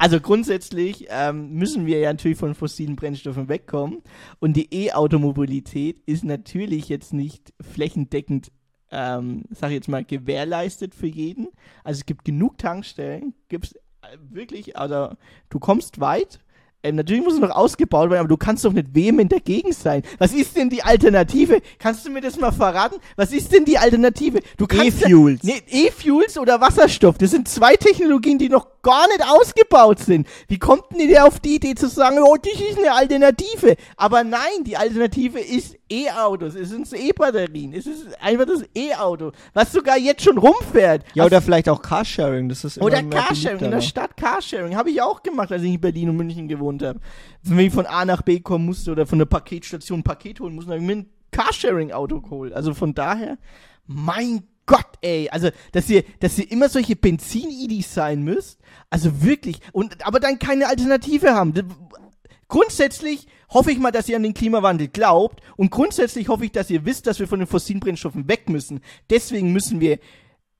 Also grundsätzlich ähm, müssen wir ja natürlich von fossilen Brennstoffen wegkommen. Und die E-Automobilität ist natürlich jetzt nicht flächendeckend, ähm, sag ich jetzt mal, gewährleistet für jeden. Also es gibt genug Tankstellen, gibt's äh, wirklich, also du kommst weit. Ähm, natürlich muss es noch ausgebaut werden, aber du kannst doch nicht vehement dagegen sein. Was ist denn die Alternative? Kannst du mir das mal verraten? Was ist denn die Alternative? Du kannst ja- E-Fuels. Nee, E-Fuels oder Wasserstoff. Das sind zwei Technologien, die noch gar nicht ausgebaut sind. Wie kommt denn ihr auf die Idee zu sagen, oh, das ist eine Alternative? Aber nein, die Alternative ist E-Autos. Es sind E-Batterien. Es ist einfach das E-Auto, was sogar jetzt schon rumfährt. Ja, Hast- oder vielleicht auch Carsharing. Das ist oder Carsharing, in der ne? Stadt Carsharing. Habe ich auch gemacht, als ich in Berlin und München gewohnt habe. Wenn ich von A nach B kommen musste oder von der Paketstation ein Paket holen musste, habe ich mir ein Carsharing-Auto geholt. Also von daher, mein Gott, ey. Also, dass ihr, dass ihr immer solche Benzin-Idis sein müsst. Also wirklich. Und, aber dann keine Alternative haben. Grundsätzlich hoffe ich mal, dass ihr an den Klimawandel glaubt und grundsätzlich hoffe ich, dass ihr wisst, dass wir von den fossilen Brennstoffen weg müssen. Deswegen müssen wir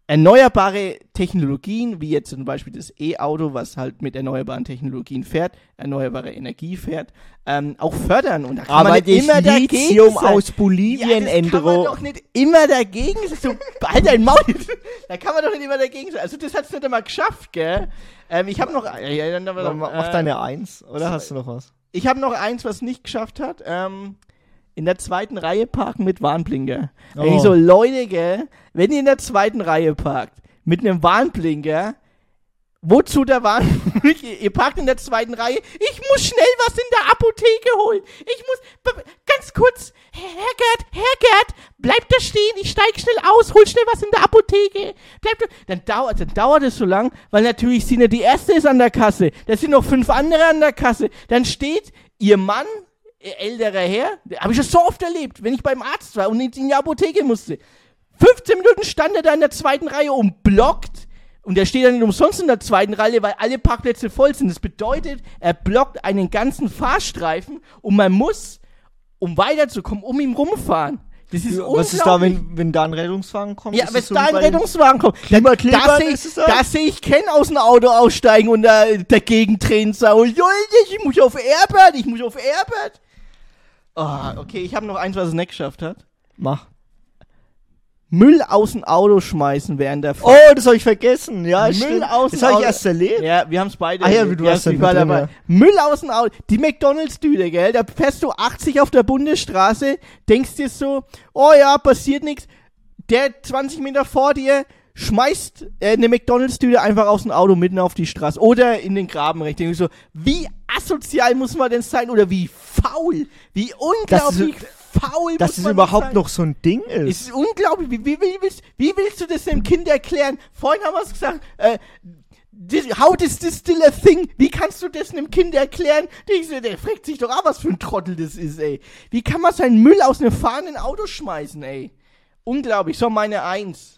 erneuerbare Technologien, wie jetzt zum Beispiel das E-Auto, was halt mit erneuerbaren Technologien fährt, erneuerbare Energie fährt, ähm, auch fördern. Und da kann Aber man nicht das immer dagegen Lithium sein. aus Bolivien, ja, das kann man Endro. doch nicht immer dagegen sein. So, halt dein Maul. da kann man doch nicht immer dagegen sein. Also das hat's nicht einmal geschafft, gell? Ähm, ich habe noch... Ja, ja, dann, Mach, mach äh, deine Eins, oder hast du noch was? ich habe noch eins, was nicht geschafft hat. Ähm, in der zweiten Reihe parken mit Warnblinker. Oh. Ich so, Leute, gell, wenn ihr in der zweiten Reihe parkt, mit einem Warnblinker, wozu der Warnblinker? ihr parkt in der zweiten Reihe, ich muss schnell was in der Apotheke holen. Ich muss, ganz kurz, Herr Gerd, Herr Gerd, bleib da stehen, ich steig schnell aus, hol schnell was in der Apotheke. Bleib da. Dann dauert, dann dauert es so lang, weil natürlich sie nicht die erste ist an der Kasse. Da sind noch fünf andere an der Kasse. Dann steht ihr Mann, älterer Herr, habe ich schon so oft erlebt, wenn ich beim Arzt war und in die Apotheke musste. 15 Minuten stand er da in der zweiten Reihe und blockt. Und er steht dann nicht umsonst in der zweiten Reihe, weil alle Parkplätze voll sind. Das bedeutet, er blockt einen ganzen Fahrstreifen und man muss, um weiterzukommen, um ihn rumfahren. Das ist Was ist da, wenn, wenn da ein Rettungswagen kommt? Ja, wenn das so da ein Rettungswagen kommt, Klimakleber da sehe ich, da? da seh ich Ken aus dem Auto aussteigen und da, dagegen drehen und sagen, Leute, ich muss auf Airbert, ich muss auf Airbert. Oh, okay, ich habe noch eins, was es nicht geschafft hat. Mach. Müll aus dem Auto schmeißen während der Oh, das habe ich vergessen. Ja, Müll stimmt. aus Das dem habe ich Auto. erst erlebt. Ja, wir haben es beide. Ah ja, erlebt. du Ja, warst drin, dabei. ja. Müll aus dem Auto. Die McDonalds-Tüte, gell? Da fährst du 80 auf der Bundesstraße, denkst dir so, oh ja, passiert nichts. Der 20 Meter vor dir schmeißt äh, eine McDonalds-Tüte einfach aus dem Auto mitten auf die Straße oder in den Graben recht. Ich so, wie asozial muss man denn sein oder wie faul, wie unglaublich faul Dass muss es man überhaupt sein? noch so ein Ding ist. Es ist unglaublich. Wie, wie, wie, willst, wie willst du das dem Kind erklären? Vorhin haben wir es gesagt. Äh, this, how is this still a thing? Wie kannst du das einem Kind erklären? Der, der fragt sich doch auch, was für ein Trottel das ist, ey. Wie kann man seinen Müll aus einem fahrenden Auto schmeißen, ey? Unglaublich. So, meine Eins.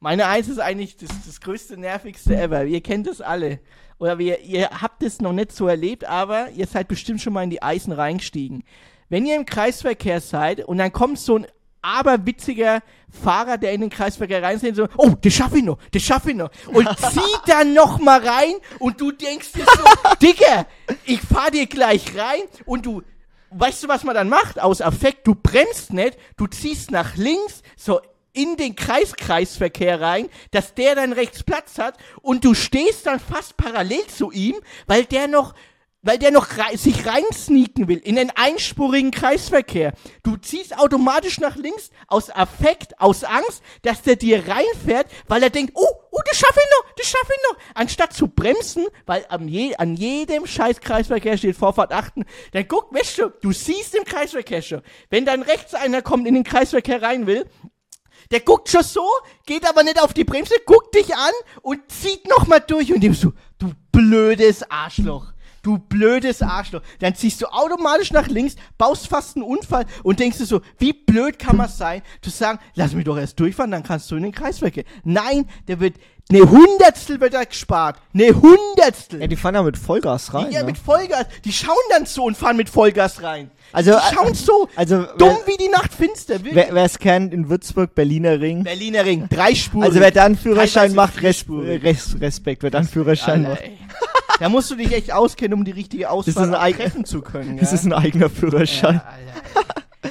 Meine Eins ist eigentlich das, das größte, nervigste ever. Ihr kennt es alle. Oder wir, ihr habt es noch nicht so erlebt, aber ihr seid bestimmt schon mal in die Eisen reingestiegen. Wenn ihr im Kreisverkehr seid und dann kommt so ein aberwitziger Fahrer, der in den Kreisverkehr reinzieht, so, oh, das schaffe ich noch, das schaffe ich noch. Und zieht dann noch mal rein und du denkst dir so, Digga, ich fahr dir gleich rein und du, weißt du, was man dann macht? Aus Affekt, du bremst nicht, du ziehst nach links, so in den Kreiskreisverkehr rein, dass der dann rechts Platz hat und du stehst dann fast parallel zu ihm, weil der noch weil der noch rei sich reinsneaken will in den einspurigen Kreisverkehr. Du ziehst automatisch nach links aus Affekt, aus Angst, dass der dir reinfährt, weil er denkt, oh, oh, das schaffe ich noch, das schaffe ich noch. Anstatt zu bremsen, weil am je an jedem scheiß Kreisverkehr steht Vorfahrt achten, dann guck, weißt du, du siehst im Kreisverkehr schon, wenn dann rechts einer kommt in den Kreisverkehr rein will, der guckt schon so, geht aber nicht auf die Bremse, guckt dich an und zieht nochmal durch und dem so, du blödes Arschloch. Du blödes Arschloch. Dann ziehst du automatisch nach links, baust fast einen Unfall und denkst dir so, wie blöd kann man sein, zu sagen, lass mich doch erst durchfahren, dann kannst du in den Kreisverkehr. Nein, der wird, Ne Hundertstel wird da gespart. Ne Hundertstel. Ja, die fahren ja mit Vollgas rein. Ja, ne? mit Vollgas. Die schauen dann so und fahren mit Vollgas rein. Also, die schauen so also, dumm wer- wie die Nacht finster. wirklich. Wer es kennt, in Würzburg, Berliner Ring. Berliner Ring, drei Spuren. Also wer da einen Führerschein macht, res vierspurig. res Respekt, wer da einen Führerschein Alter, macht. Da musst du dich echt auskennen, um die richtige Auswahl treffen zu können. Das ja? ist ein eigener Führerschein.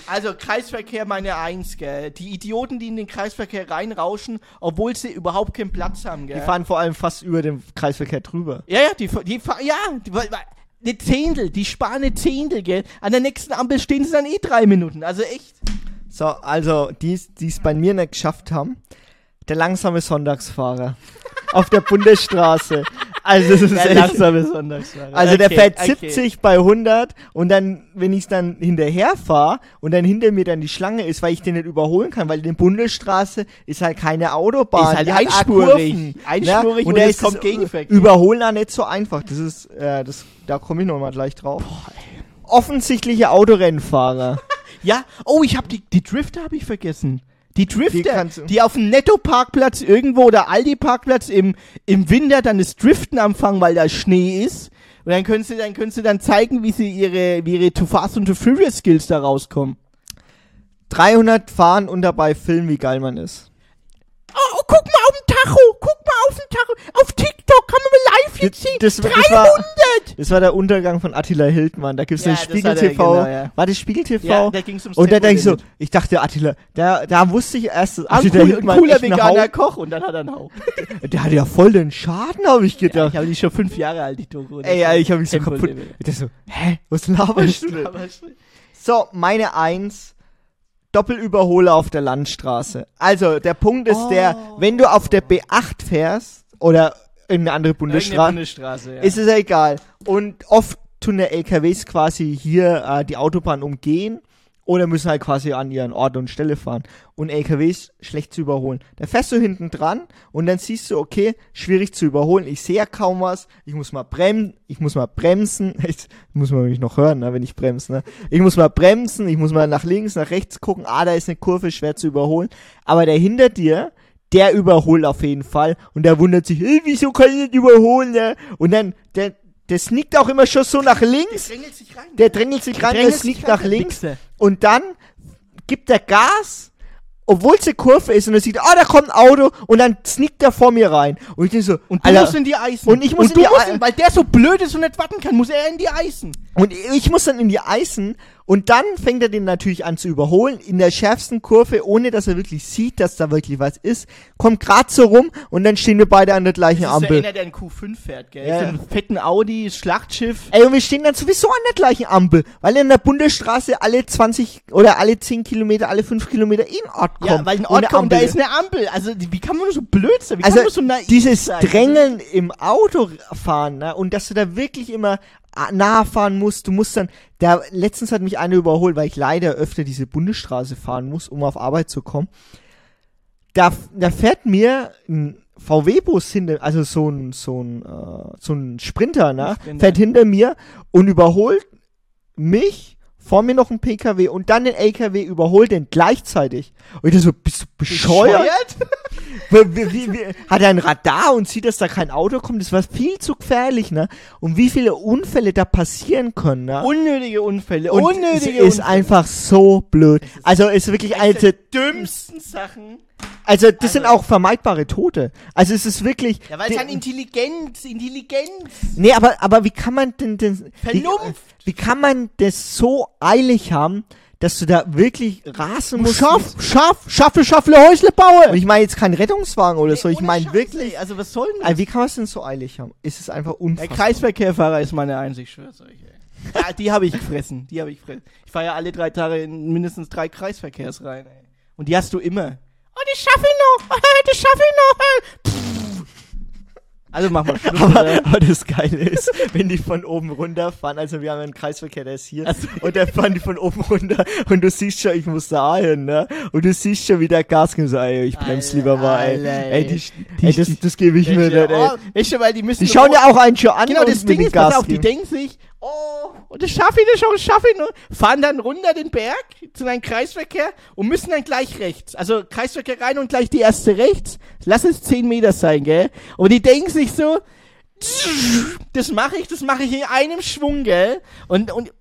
Also Kreisverkehr meine Eins, gell. Die Idioten, die in den Kreisverkehr reinrauschen, obwohl sie überhaupt keinen Platz haben, gell. Die fahren vor allem fast über den Kreisverkehr drüber. ja, ja, die, die fahren, ja, die, eine Zehntel, die sparen eine Zehntel, gell. An der nächsten Ampel stehen sie dann eh drei Minuten, also echt. So, also, die die es bei mir nicht geschafft haben, der langsame Sonntagsfahrer auf der Bundesstraße. Also, das ist Der echt, langsame Sonntagsfahrer. also der Okay, fährt okay. 70 bei 100 und dann, wenn ich dann hinterher fahre und dann hinter mir dann die Schlange ist, weil ich den nicht überholen kann, weil die Bundesstraße ist halt keine Autobahn. Ist halt die einspurig. Kurven, Einspurig und und da ist kommt Gegenverkehr. Überholen auch nicht so einfach. Das ist, äh, das, da komme ich nochmal gleich drauf. Offensichtliche Autorennfahrer. Ja, oh, ich hab die, die Drifter habe ich vergessen. Die Drifter, Die die, auf dem Netto-Parkplatz irgendwo oder Aldi-Parkplatz im, im Winter dann das Driften anfangen, weil da Schnee ist. Und dann können sie dann, können sie dann zeigen, wie sie ihre, wie ihre Too Fast und Too Furious Skills da rauskommen. 300 fahren und dabei filmen, wie geil man ist. Oh, guck mal auf den Tacho, mal auf TikTok kann man mal live jetzt sehen. Das, das, 300! war, das war der Untergang von Attila Hildmann. Da gibt's Ja, den das Spiegel hat TV. genau, ja. War das Spiegel TV? Ja, da ging's ums Und da denke ich so, ich dachte Attila, da, da wusste ich erst, dass Attila cool, ein Hildmann cooler veganer Hauch, Koch und dann hat er einen Hauch. der hatte ja voll den Schaden, habe ich Ja, gedacht. ich habe die schon fünf Jahre alt, die Doku. Ey, ey, ich habe mich so kaputt. Ich dachte so, hä, was laberst du denn? So, meine Eins. Doppelüberholer auf der Landstraße. Also, der Punkt ist der, Oh. wenn du auf der B8 fährst oder in eine andere Bundesstraße, Bundesstraße, ja. ist es ja egal. Und oft tun der LKWs quasi hier äh, die Autobahn umgehen oder müssen halt quasi an ihren Ort und Stelle fahren. Und LKWs schlecht zu überholen. Da fährst du hinten dran und dann siehst du, okay, schwierig zu überholen. Ich sehe ja kaum was. Ich muss mal bremsen. Ich muss mal bremsen. Jetzt muss man mich noch hören, ne, wenn ich bremse. Ne? Ich muss mal bremsen. Ich muss mal nach links, nach rechts gucken. Ah, da ist eine Kurve, schwer zu überholen. Aber der hinter dir, der überholt auf jeden Fall. Und der wundert sich, hey, wieso kann ich nicht überholen? Ne? Und dann, der, der sneakt auch immer schon so nach links. drängelt sich rein. Der drängelt sich rein, der sneakt nach der links. Wichser. Und dann gibt er Gas, obwohl es eine Kurve ist. Und er sieht, ah, da kommt ein Auto. Und dann sneakt er vor mir rein. Und ich denke so, Und du Alter, musst in die Eisen. Und ich muss in du die musst Ei- in, weil der so blöd ist und nicht warten kann, muss er in die Eisen. Und ich muss dann in die Eisen und dann fängt er den natürlich an zu überholen in der schärfsten Kurve, ohne dass er wirklich sieht, dass da wirklich was ist. Kommt grad so rum und dann stehen wir beide an der gleichen Das ist der Ampel. einer, der einen Q5 fährt, gell? Ja, ja. einen fetten Audi, Schlachtschiff. Ey, und wir stehen dann sowieso an der gleichen Ampel, weil in der Bundesstraße alle 20 oder alle 10 Kilometer, alle 5 Kilometer in Ort kommt. Ja, weil ein Ort kommt, da ist eine Ampel. Also, wie kann man nur so blöd sein? Wie also kann man so naiv dieses sein? Drängeln im Auto fahren, ne, und dass du da wirklich immer a- nah fahren musst, du musst dann, da, letztens hat mich einer überholt, weil ich leider öfter diese Bundesstraße fahren muss, um auf Arbeit zu kommen. Da, da fährt mir ein VW-Bus hinter, also so ein, so ein, äh, so ein Sprinter, ne, Sprinter. fährt hinter mir und überholt mich, vor mir noch ein PKW und dann den LKW überholt den gleichzeitig. Und ich so, bist du bescheuert? Wie, hat er ein Radar und sieht, dass da kein Auto kommt? Das war viel zu gefährlich, ne? Und wie viele Unfälle da passieren können, ne? Unnötige Unfälle, Und unnötige es ist Unfälle. einfach so blöd. Also ist wirklich eine der dümmsten Sachen. Also das sind auch vermeidbare Tote. Also es ist wirklich Ja, weil es an Intelligenz, Intelligenz. Nee, aber aber wie kann man denn denn wie, Vernunft. wie kann man das so eilig haben, dass du da wirklich rasen musst? Schaff, schaff, schaffe, schaffle, Häusle baue. Und ich meine jetzt kein Rettungswagen oder so, ich meine wirklich Also, was soll denn das? also wie kann man es denn so eilig haben? Ist es einfach Der unfassbar. Kreisverkehrfahrer ist meine euch, ey. Ja, die habe ich gefressen, die habe ich gefressen. Ich fahre ja alle drei Tage in mindestens drei Kreisverkehrsreihen, ey. Und die hast du immer. Oh, das schaffe ich noch, das schaffe ich noch. Also mach mal Schluss. aber, oder? aber das Geile ist, wenn die von oben runter fahren, also wir haben einen Kreisverkehr, der ist hier, Ach so. und der fahren die von oben runter und du siehst schon, ich muss da hin, ne? Und du siehst schon, wie der Gas gibt, so, ey, ich bremse lieber mal, ey. Ey, die, Die- ey das, das gebe ich mir nicht, ey. oh, weißt du, weil die müssen Die schauen ja auch einen schon an Genau, und das Ding ist, pass Gas auf, die geben. denken sich, oh, Und das schaffe ich das schon, schaffe ich nur. Fahren dann runter den Berg zu einem Kreisverkehr und müssen dann gleich rechts. Also Kreisverkehr rein und gleich die erste rechts. Lass es 10 Meter sein, gell? Und die denken sich so, das mache ich, das mache ich in einem Schwung, gell? Und, und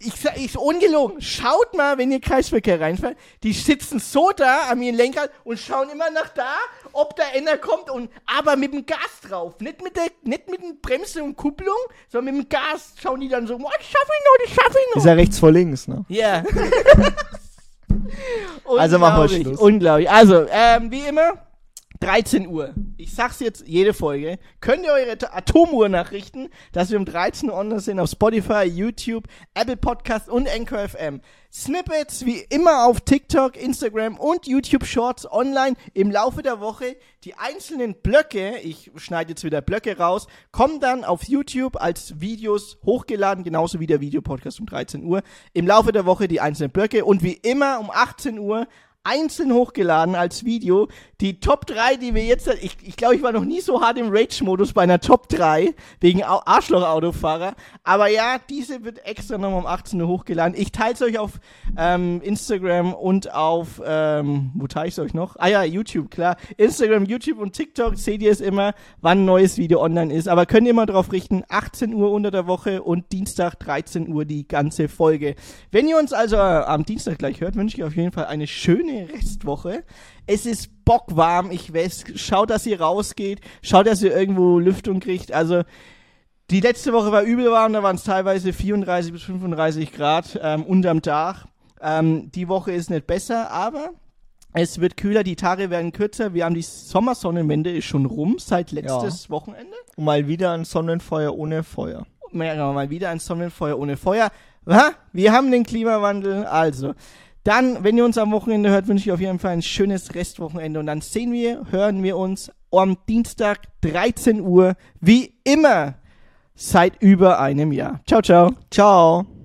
ich sag, ich ungelogen, schaut mal, wenn ihr Kreisverkehr reinfahrt, die sitzen so da an ihren Lenkrad und schauen immer nach da, ob da einer kommt und aber mit dem Gas drauf, nicht mit der, nicht mit dem Bremse und Kupplung, sondern mit dem Gas schauen die dann so, oh, ich schaffe ihn noch, ich schaffe ihn noch. Ist ja rechts vor links, ne? Ja. Also machen wir Schluss. Unglaublich. Also, ähm, wie immer, 13 Uhr. Ich sag's jetzt jede Folge. Könnt ihr eure Atomuhr nachrichten, dass wir um 13 Uhr online sind auf Spotify, YouTube, Apple Podcast und Anchor FM. Snippets wie immer auf TikTok, Instagram und YouTube Shorts online im Laufe der Woche. Die einzelnen Blöcke, ich schneide jetzt wieder Blöcke raus, kommen dann auf YouTube als Videos hochgeladen, genauso wie der Videopodcast um 13 Uhr. Im Laufe der Woche die einzelnen Blöcke und wie immer um 18 Uhr einzeln hochgeladen als Video. Die Top 3, die wir jetzt, ich, ich glaube, ich war noch nie so hart im Rage-Modus bei einer Top 3 wegen Au- Arschloch-Autofahrer. Aber ja, diese wird extra nochmal um 18 Uhr hochgeladen. Ich teile es euch auf ähm, Instagram und auf, ähm, wo teile ich es euch noch? Ah ja, YouTube, klar. Instagram, YouTube und TikTok seht ihr es immer, wann ein neues Video online ist. Aber könnt ihr immer drauf richten, 18 Uhr unter der Woche und Dienstag 13 Uhr die ganze Folge. Wenn ihr uns also äh, am Dienstag gleich hört, wünsche ich auf jeden Fall eine schöne Restwoche. Es ist bockwarm, ich weiß. Schaut, dass ihr rausgeht. Schaut, dass ihr irgendwo Lüftung kriegt. Also, die letzte Woche war übel warm, da waren es teilweise 34 bis 35 Grad ähm, unterm Dach. Ähm, die Woche ist nicht besser, aber es wird kühler, die Tage werden kürzer. Wir haben die Sommersonnenwende ist schon rum seit letztes Wochenende. Und mal wieder ein Sonnenfeuer ohne Feuer. Ja, mal wieder ein Sonnenfeuer ohne Feuer. Ha? Wir haben den Klimawandel, also. Dann, wenn ihr uns am Wochenende hört, wünsche ich auf jeden Fall ein schönes Restwochenende. Und dann sehen wir, hören wir uns am Dienstag 13 Uhr, wie immer, seit über einem Jahr. Ciao, ciao. Ciao.